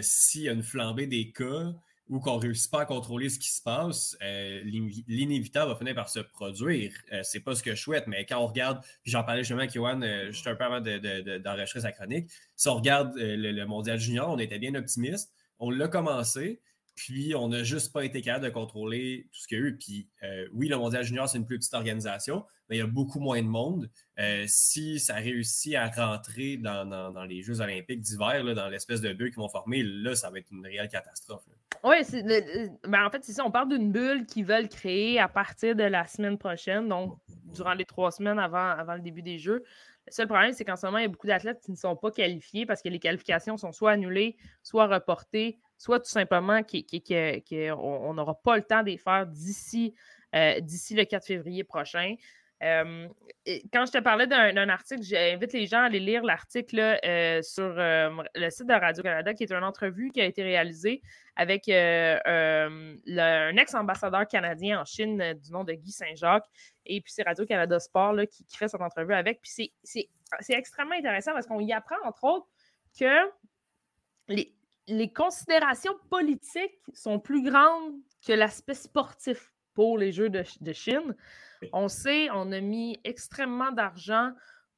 s'il y a une flambée des cas, ou qu'on ne réussit pas à contrôler ce qui se passe, euh, l'inévitable va finir par se produire. Euh, c'est pas ce que je souhaite, mais quand on regarde, puis j'en parlais justement avec Johan euh, juste un peu avant d'enregistrer sa chronique, si on regarde le, mondial junior, on était bien optimiste. On l'a commencé, puis on n'a juste pas été capable de contrôler tout ce qu'il y a. Puis oui, le mondial junior, c'est une plus petite organisation, mais il y a beaucoup moins de monde. si ça réussit à rentrer dans, les Jeux olympiques d'hiver, dans l'espèce de bulle qu'ils vont former, là, ça va être une réelle catastrophe. Oui, ben en fait, c'est. On parle d'une bulle qu'ils veulent créer à partir de la semaine prochaine, donc durant les trois semaines avant le début des Jeux. Le seul problème, c'est qu'en ce moment, il y a beaucoup d'athlètes qui ne sont pas qualifiés parce que les qualifications sont soit annulées, soit reportées, soit tout simplement qu'on n'aura pas le temps de les faire d'ici euh, le 4 février prochain quand je te parlais d'un article, j'invite les gens à aller lire l'article euh, sur le site de Radio-Canada, qui est une entrevue qui a été réalisée avec euh, un ex-ambassadeur canadien en Chine euh, du nom de Guy Saint-Jacques. Et puis c'est Radio-Canada Sport qui, fait cette entrevue avec. Puis c'est extrêmement intéressant parce qu'on y apprend, entre autres, que les, les considérations politiques sont plus grandes que l'aspect sportif pour les Jeux de, de Chine. On sait, on a mis extrêmement d'argent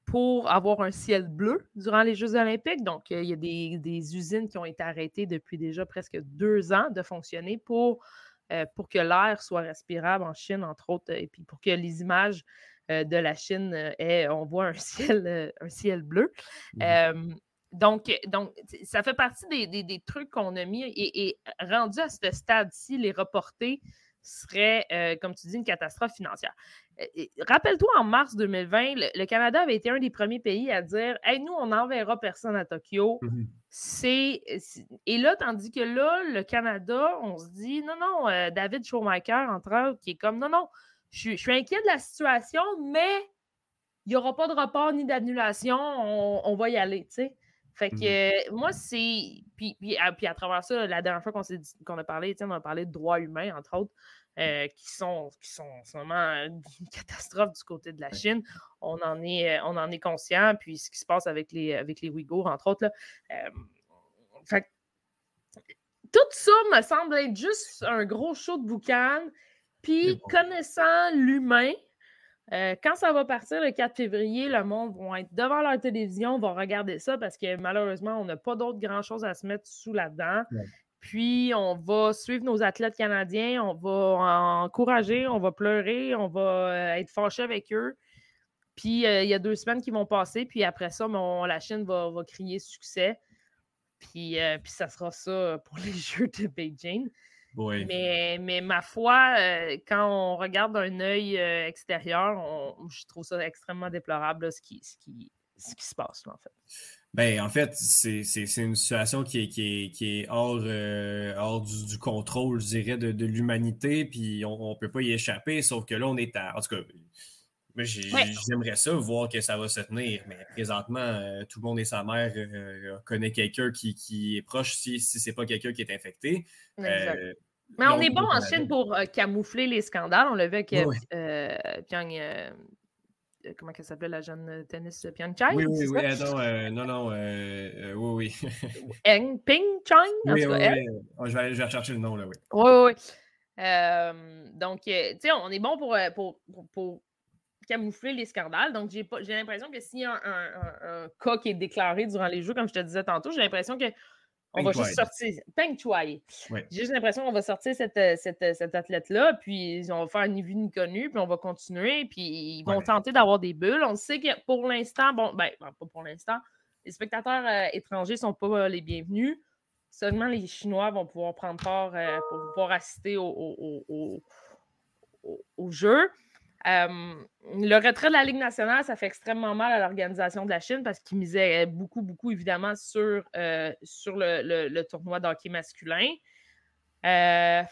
pour avoir un ciel bleu durant les Jeux olympiques. Donc, il y a des, usines qui ont été arrêtées depuis déjà presque deux ans de fonctionner pour, euh, pour que l'air soit respirable en Chine, entre autres, et puis pour que les images de la Chine est, on voit un [LAUGHS] ciel, un ciel bleu. Mmh donc, donc, ça fait partie des, trucs qu'on a mis et, et, rendu à ce stade-ci, les reporter serait, comme tu dis, une catastrophe financière. Rappelle-toi, en mars 2020, le, Canada avait été un des premiers pays à dire Hey, nous, on n'enverra personne à Tokyo. Mmh c'est. Et là, tandis que là, le Canada, on se dit Non, non, David Schumacher, entre autres, qui est comme Non, non, je, suis inquiet de la situation, mais il n'y aura pas de report ni d'annulation, on, va y aller, tu sais. Fait que moi, c'est. Puis, ah, puis, à, travers ça, la dernière fois qu'on, qu'on a parlé, on a parlé de droits humains, entre autres, euh, qui, sont, qui sont vraiment une catastrophe du côté de la Chine. On en est, on en est conscient. Puis ce qui se passe avec les, avec les Ouïghours, entre autres. Là, fait, tout ça me semble être juste un gros show de boucan. Puis, connaissant l'humain, euh, quand ça va partir le 4 février, le monde va être devant leur télévision, va regarder ça parce que malheureusement, on n'a pas d'autre grand-chose à se mettre sous là-dedans. Puis, on va suivre nos athlètes canadiens, on va encourager, on va pleurer, on va euh, être fâché avec eux. Puis, euh, il y a deux semaines qui vont passer, puis après ça, la Chine va, crier succès. Puis, puis, ça sera ça pour [LAUGHS] les Jeux de Beijing. Mais, mais ma foi, euh, quand on regarde d'un œil euh, extérieur, je trouve ça extrêmement déplorable ce, qui, ce, qui, ce qui se passe, en fait. Ben, en fait, c'est une situation qui est, qui est, hors, euh, hors du, contrôle, je dirais, de, l'humanité, puis on ne peut pas y échapper, sauf que là, on est à. En tout cas, j'aimerais ça, voir que ça va se tenir, mais présentement, tout le monde et sa mère connaît quelqu'un qui, est proche si, si ce n'est pas quelqu'un qui est infecté. Euh, mais on est bon en Chine pour euh, camoufler les scandales. On l'a vu avec euh, Pyong. comment elle s'appelait la jeune tennis Pyong Chang? Oui, oui, oui. non, non, non. oui, oui. Eng Ping Chang? Oui, oui, oui. Oh, je, vais, je vais rechercher le nom, là, oui. Oui, oui, donc, tu sais, on est bon pour, pour, pour, camoufler les scandales. Donc, j'ai l'impression que s'il y a un, un, cas qui est déclaré durant les Jeux, comme je te disais tantôt, j'ai l'impression que on va juste sortir. Peng Choi. J'ai juste l'impression qu'on va sortir cette, euh, cette, euh, cette athlète-là, puis on va faire ni vu ni connu, puis on va continuer, puis ils vont tenter d'avoir des bulles. On sait que pour l'instant, bon, ben, pas pour l'instant, les spectateurs euh, étrangers ne sont pas les bienvenus. Seulement les Chinois vont pouvoir prendre part pour pouvoir assister au, au, au, au jeu le retrait de la Ligue nationale, ça fait extrêmement mal à l'organisation de la Chine parce qu'ils misaient beaucoup, beaucoup, évidemment, sur, euh, sur le, tournoi d'hockey masculin. Euh,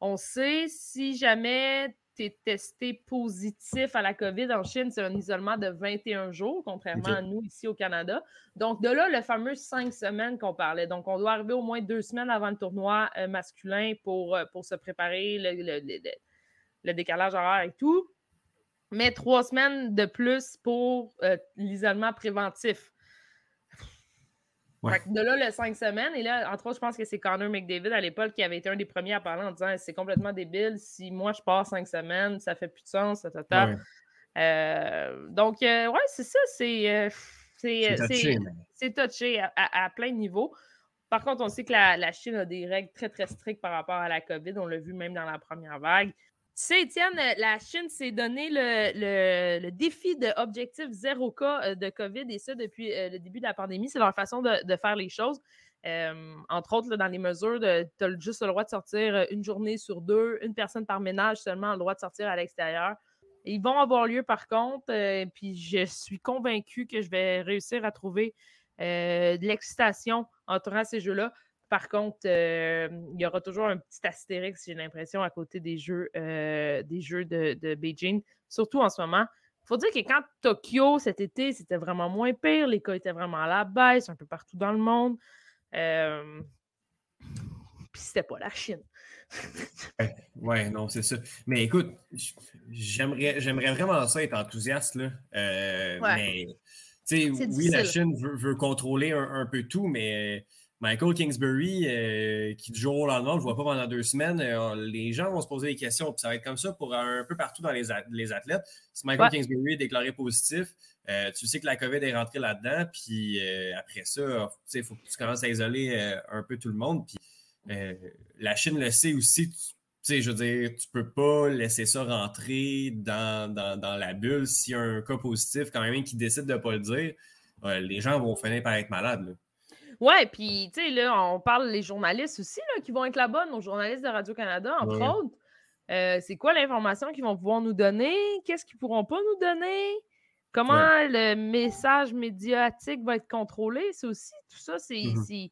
on sait si jamais tu es testé positif à la COVID en Chine, c'est un isolement de 21 jours, contrairement à nous ici au Canada. Donc, de là, le fameux cinq semaines qu'on parlait. Donc, on doit arriver au moins deux semaines avant le tournoi euh, masculin pour, pour se préparer. le, le décalage horaire et tout, mais trois semaines de plus pour euh, l'isolement préventif. De là, le cinq semaines, et là, entre autres, je pense que c'est Connor McDavid à l'époque qui avait été un des premiers à parler en disant c'est complètement débile, si moi je pars cinq semaines, ça fait plus de sens, ça, ça, euh, donc, euh, ouais, c'est ça, c'est. c'est touché, à, plein de niveaux. Par contre, on sait que la, la, Chine a des règles très, très strictes par rapport à la COVID. On l'a vu même dans la première vague sais, Étienne, euh, la Chine s'est donné le, défi de objectif zéro cas euh, de COVID et ça depuis euh, le début de la pandémie. C'est leur façon de, faire les choses. entre autres, dans les mesures, tu as juste le droit de sortir une journée sur deux, une personne par ménage seulement a le droit de sortir à l'extérieur. Ils vont avoir lieu par contre, puis je suis convaincue que je vais réussir à trouver de l'excitation entourant ces jeux-là. Par contre, euh, il y aura toujours un petit astérix, j'ai l'impression, à côté des jeux, euh, des jeux de, Beijing, surtout en ce moment. Il faut dire que quand Tokyo, cet été, c'était vraiment moins pire, les cas étaient vraiment à la baisse, un peu partout dans le monde. Euh... Puis c'était pas la Chine. [LAUGHS] ouais, non, c'est ça. Mais écoute, j'aimerais, j'aimerais vraiment ça être enthousiaste, là. Euh, mais, tu sais, oui, la Chine veut, contrôler un, peu tout, mais Michael Kingsbury, euh, qui du jour au lendemain, je ne vois pas pendant deux semaines, euh, les gens vont se poser des questions. Puis ça va être comme ça pour un peu partout dans les, les athlètes. Si Michael Kingsbury est déclaré positif, euh, tu sais que la COVID est rentrée là-dedans. Puis après ça, il faut que tu commences à isoler un peu tout le monde. Puis la Chine le sait aussi. sais, je veux dire, tu peux pas laisser ça rentrer dans, la bulle. S'il y a un cas positif, quand même, qui décide de ne pas le dire, les gens vont finir par être malades. Là. Ouais, puis, tu sais, là, on parle des journalistes aussi, là, qui vont être là-bas, nos journalistes de Radio-Canada, entre autres. Euh, c'est quoi l'information qu'ils vont pouvoir nous donner? Qu'est-ce qu'ils pourront pas nous donner? Comment le message médiatique va être contrôlé? C'est aussi, tout ça, c'est. Mmh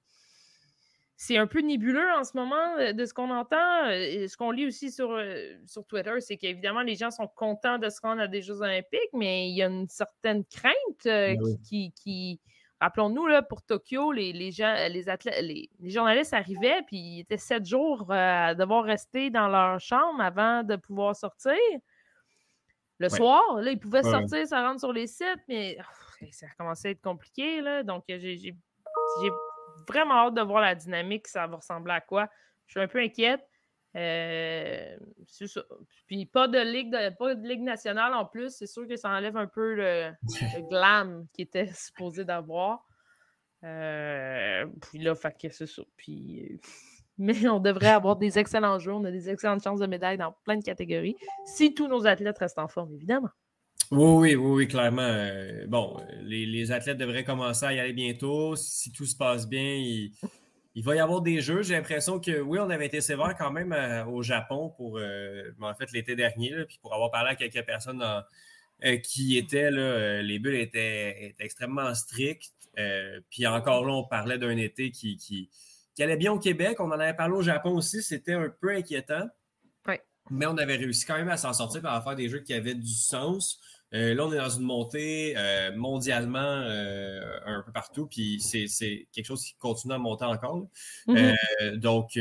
c'est un peu nébuleux en ce moment euh, de ce qu'on entend. Euh, ce qu'on lit aussi sur, sur Twitter, c'est qu'évidemment, les gens sont contents de se rendre à des Jeux olympiques, mais il y a une certaine crainte ben qui, Rappelons-nous, là, pour Tokyo, les, gens, les, athlètes, les, journalistes arrivaient, puis ils étaient sept jours à devoir rester dans leur chambre avant de pouvoir sortir. Le soir, là, ils pouvaient sortir, ça rentre sur les sites, mais ça a commencé à être compliqué. Là, donc, j'ai vraiment hâte de voir la dynamique, ça va ressembler à quoi. Je suis un peu inquiète. Euh, Puis pas de ligue pas de ligue nationale en plus, c'est sûr que ça enlève un peu le, [LAUGHS] glam qui était supposé d'avoir. Euh, puis là, fait que c'est ça. Puis, [LAUGHS] mais on devrait avoir des excellents jeux, on a des excellentes chances de médailles dans plein de catégories, si tous nos athlètes restent en forme, évidemment. Oui, oui, oui, clairement. Euh, bon, les, athlètes devraient commencer à y aller bientôt. Si tout se passe bien, il, va y avoir des jeux. J'ai l'impression que oui, on avait été sévère quand même euh, au Japon pour euh, en fait l'été dernier, puis pour avoir parlé à quelques personnes qui étaient là, les bulles étaient, extrêmement strictes. puis encore là, on parlait d'un été qui, qui, allait bien au Québec. On en avait parlé au Japon aussi. C'était un peu inquiétant. Mais on avait réussi quand même à s'en sortir à faire des jeux qui avaient du sens. Euh, là, on est dans une montée euh, mondialement euh, un peu partout, puis c'est quelque chose qui continue à monter encore. Mm-hmm. donc,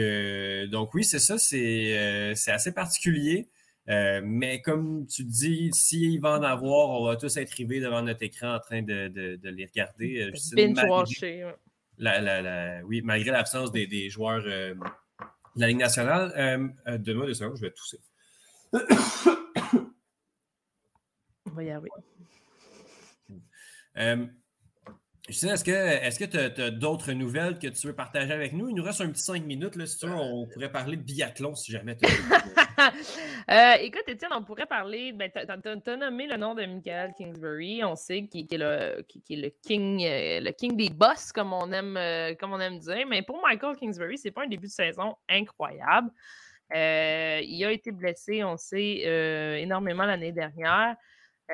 donc oui, c'est ça, c'est assez particulier. mais comme tu dis, s'il va en avoir, on va tous être rivés devant notre écran en train de, les regarder. Binge-watcher. oui, malgré l'absence des, joueurs de la Ligue nationale. Donne-moi deux secondes, je vais tousser. [COUGHS] On va y arriver. Euh, est-ce que tu as, d'autres nouvelles que tu veux partager avec nous? Il nous reste un petit cinq minutes. Là, si tu veux, on pourrait parler de biathlon si jamais tu [LAUGHS] euh, Écoute, Étienne, on pourrait parler. Ben, tu as, nommé le nom de Michael Kingsbury. On sait qu'il est, le, le, king, euh, le king des boss, comme on, aime, euh, comme on aime dire. Mais pour Michael Kingsbury, c'est pas un début de saison incroyable. il a été blessé, on sait, énormément l'année dernière.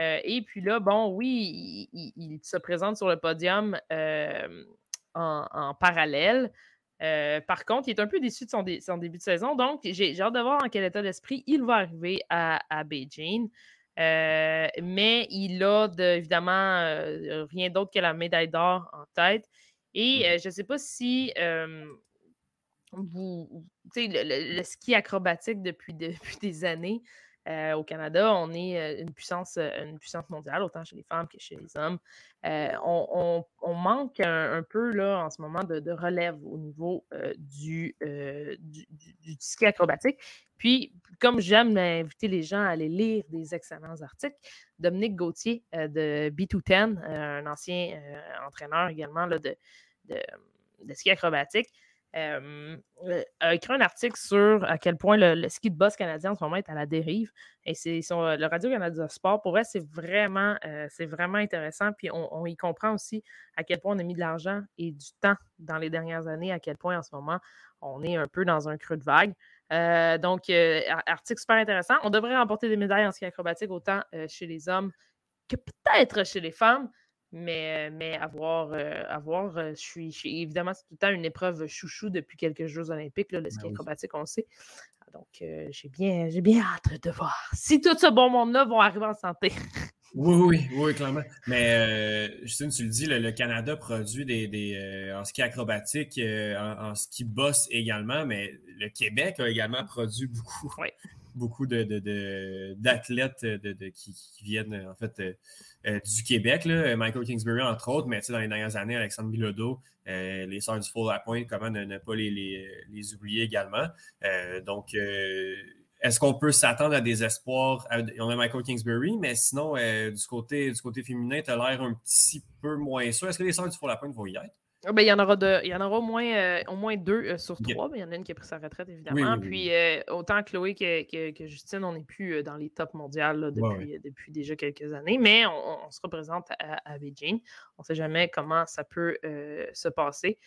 Euh, et puis là, bon, oui, il, se présente sur le podium en, parallèle. Euh, par contre, il est un peu déçu de son, début de saison. Donc, j'ai hâte de voir en quel état d'esprit il va arriver à, Beijing. Euh, mais il a évidemment rien d'autre que la médaille d'or en tête. Et mmh je ne sais pas si vous, le, le, ski acrobatique depuis, [LAUGHS] depuis des années, euh, au Canada, on est euh, une puissance, euh, une puissance mondiale, autant chez les femmes que chez les hommes. On, manque un, peu là, en ce moment de, relève au niveau du, du, ski acrobatique. Puis, comme j'aime inviter les gens à aller lire des excellents articles, Dominique Gauthier de B210, un ancien entraîneur également de, de ski acrobatique, euh, a écrit un article sur à quel point le, ski de boss canadien en ce moment est à la dérive. Et c'est le Radio-Canada Sport. Pour elle, c'est vraiment, euh, vraiment intéressant. Puis on, y comprend aussi à quel point on a mis de l'argent et du temps dans les dernières années, à quel point en ce moment on est un peu dans un creux de vague. Euh, donc, article super intéressant. On devrait remporter des médailles en ski acrobatique autant chez les hommes que peut-être chez les femmes. Mais, mais avoir, avoir je, suis, évidemment, c'est tout le temps une épreuve chouchou depuis quelques Jeux olympiques, le ski ben acrobatique, on sait. Ah, donc, j'ai bien, bien hâte de voir si tout ce bon monde-là vont arriver en santé. [LAUGHS] oui, oui, oui, clairement. Mais Justine, tu le dis, le, Canada produit des, des en ski acrobatique, en, ski boss également, mais le Québec a également produit beaucoup. Beaucoup d'athlètes de, qui, viennent en fait euh, du Québec, Michael Kingsbury entre autres, mais dans les dernières années, Alexandre Bilodeau, euh, les Sœurs du Full à Point, comment ne, pas les, oublier également? Euh, donc, est-ce qu'on peut s'attendre à des espoirs? on a Michael Kingsbury, mais sinon, du, côté, du côté féminin, tu as l'air un petit peu moins sûr. Est-ce que les Sœurs du Full à Point vont y être? Ah, ben, il, y en aura il y en aura au moins, euh, au moins deux euh, sur trois. il y en a une qui a pris sa retraite, évidemment. Puis euh, autant Chloé que, que, Justine, on n'est plus dans les tops mondiales depuis, depuis, déjà quelques années, mais on, se représente à, Beijing. On ne sait jamais comment ça peut se passer.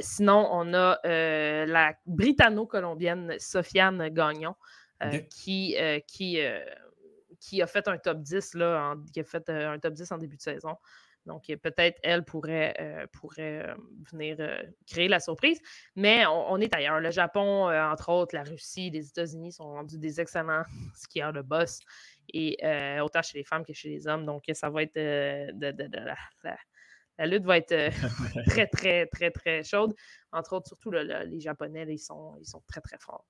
sinon, on a la britanno-colombienne Sofiane Gagnon qui, qui, qui a fait un top 10, là, qui a fait un top 10 en début de saison. Donc, peut-être elle pourrait, euh, pourrait euh, venir euh, créer la surprise. Mais on, est ailleurs. Le Japon, entre autres, la Russie, les États-Unis sont rendus des excellents [LAUGHS] skieurs de boss. Et autant chez les femmes que chez les hommes. Donc, ça va être. la, lutte va être [LAUGHS] [LAUGHS] très, très, très, très chaude. Entre autres, surtout les Japonais, ils, sont, ils sont très, très forts.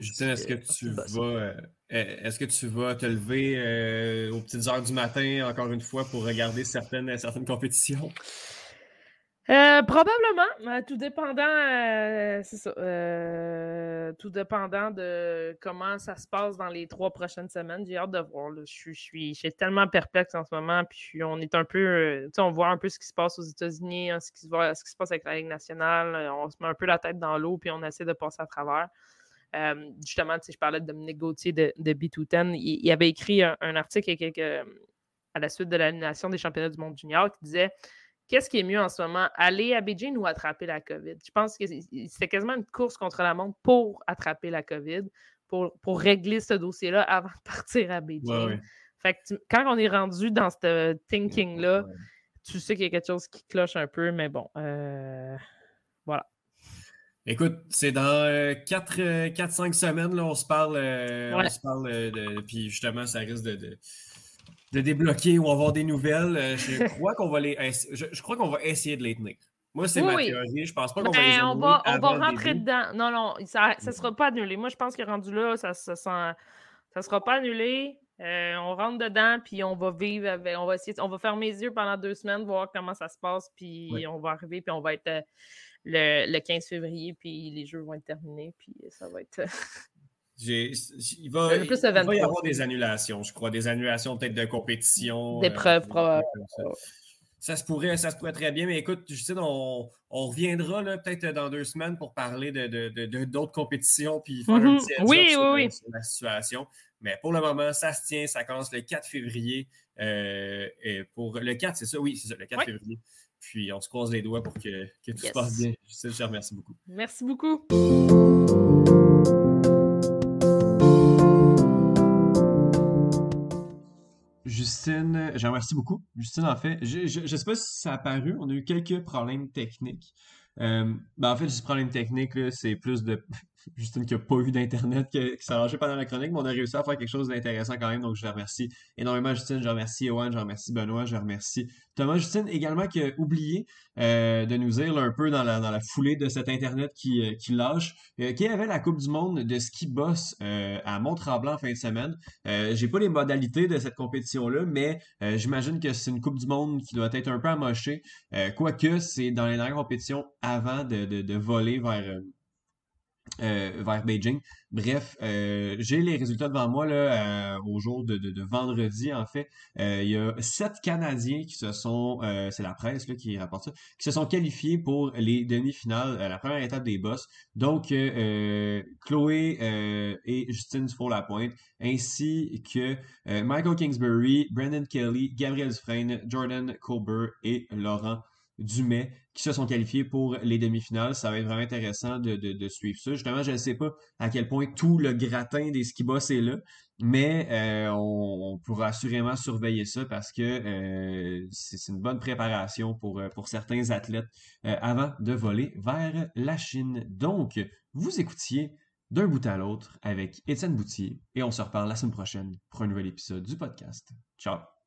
Justin, est-ce que tu vas euh, est-ce que tu vas te lever euh, aux petites heures du matin, encore une fois, pour regarder certaines, certaines compétitions? Euh, probablement, tout dépendant, c'est ça, tout dépendant de comment ça se passe dans les trois prochaines semaines. J'ai hâte de voir. Je, suis, je, suis, tellement perplexe en ce moment, puis on est un peu, tu sais, on voit un peu ce qui se passe aux États-Unis, hein, ce, qui se, ce qui se passe avec la Ligue nationale. On se met un peu la tête dans l'eau, puis on essaie de passer à travers. Euh, justement, je parlais de Dominique Gauthier de, de B210. Il, avait écrit un, article à la suite de l'annulation des championnats du monde junior qui disait Qu'est-ce qui est mieux en ce moment, aller à Beijing ou attraper la COVID? Je pense que c'était quasiment une course contre la montre pour attraper la COVID, pour, pour régler ce dossier-là avant de partir à Beijing. Fait que quand on est rendu dans ce thinking-là, tu sais qu'il y a quelque chose qui cloche un peu, mais bon, euh, voilà. Écoute, c'est dans 4-5 euh, euh, semaines, là, on se parle, euh, on se parle de. Puis justement, ça risque de, de, débloquer ou avoir des nouvelles. je [LAUGHS] crois qu'on va les. Je, crois qu'on va essayer de les tenir. Moi, c'est ma théorie. Je pense pas qu'on va les on va, on va rentrer dedans. Non, non, ça ne sera pas annulé. Moi, je pense que rendu là, ça ne ça sera pas annulé. on rentre dedans, puis on va vivre avec. On va essayer. On va fermer les yeux pendant deux semaines, voir comment ça se passe, puis on va arriver, puis on va être le, 15 février, puis les jeux vont être terminés, puis ça va être. [LAUGHS] il va, y avoir des annulations, je crois, des annulations peut-être de compétition. D'épreuves, euh, probablement. Ça. se pourrait, ça se pourrait très bien, mais écoute, Justine, on, on reviendra peut-être dans deux semaines pour parler de, d'autres compétitions puis faire un mm-hmm. petit oui, oui, sur, la situation. Mais pour le moment, ça se tient, ça commence le 4 février. Euh, et pour le 4, c'est ça, oui, c'est ça, le 4 février. Puis on se croise les doigts pour que, tout se passe bien. Je te remercie beaucoup. Merci beaucoup. Justine, j'en remercie beaucoup. Justine, en fait, je ne sais pas si ça a apparu, on a eu quelques problèmes techniques. Euh, ben en fait, ce problème technique, c'est plus de Justine qui n'a pas eu d'Internet, qui, s'est arrangé pendant la chronique, mais on a réussi à faire quelque chose d'intéressant quand même. Donc, je remercie énormément Justine, je remercie Yoann, je remercie Benoît, je remercie Thomas. Justine également qui a oublié euh, de nous dire un peu dans la, dans la foulée de cet Internet qui, euh, qui lâche, euh, qu'il y avait la Coupe du Monde de ski boss à Mont-Tremblant en fin de semaine. J'ai pas les modalités de cette compétition-là, mais j'imagine que c'est une Coupe du Monde qui doit être un peu amochée. quoique, c'est dans les dernières compétitions avant de, de, de voler vers euh, vers Beijing. Bref, euh, j'ai les résultats devant moi là, euh, au jour de, vendredi, en fait. il y a sept Canadiens qui se sont, c'est la presse là, qui rapporte ça, qui se sont qualifiés pour les demi-finales, la première étape des boss. Donc, Chloé et Justine Dufour-Lapointe, ainsi que Michael Kingsbury, Brandon Kelly, Gabriel Dufresne, Jordan Colbert et Laurent Dumais qui se sont qualifiés pour les demi-finales. Ça va être vraiment intéressant de, suivre ça. Justement, je ne sais pas à quel point tout le gratin des ski boss est là, mais euh, on, pourra assurément surveiller ça parce que euh, c'est une bonne préparation pour, euh, pour certains athlètes avant de voler vers la Chine. Donc, vous écoutiez d'un bout à l'autre avec Étienne Boutier et on se reparle la semaine prochaine pour un nouvel épisode du podcast. Ciao!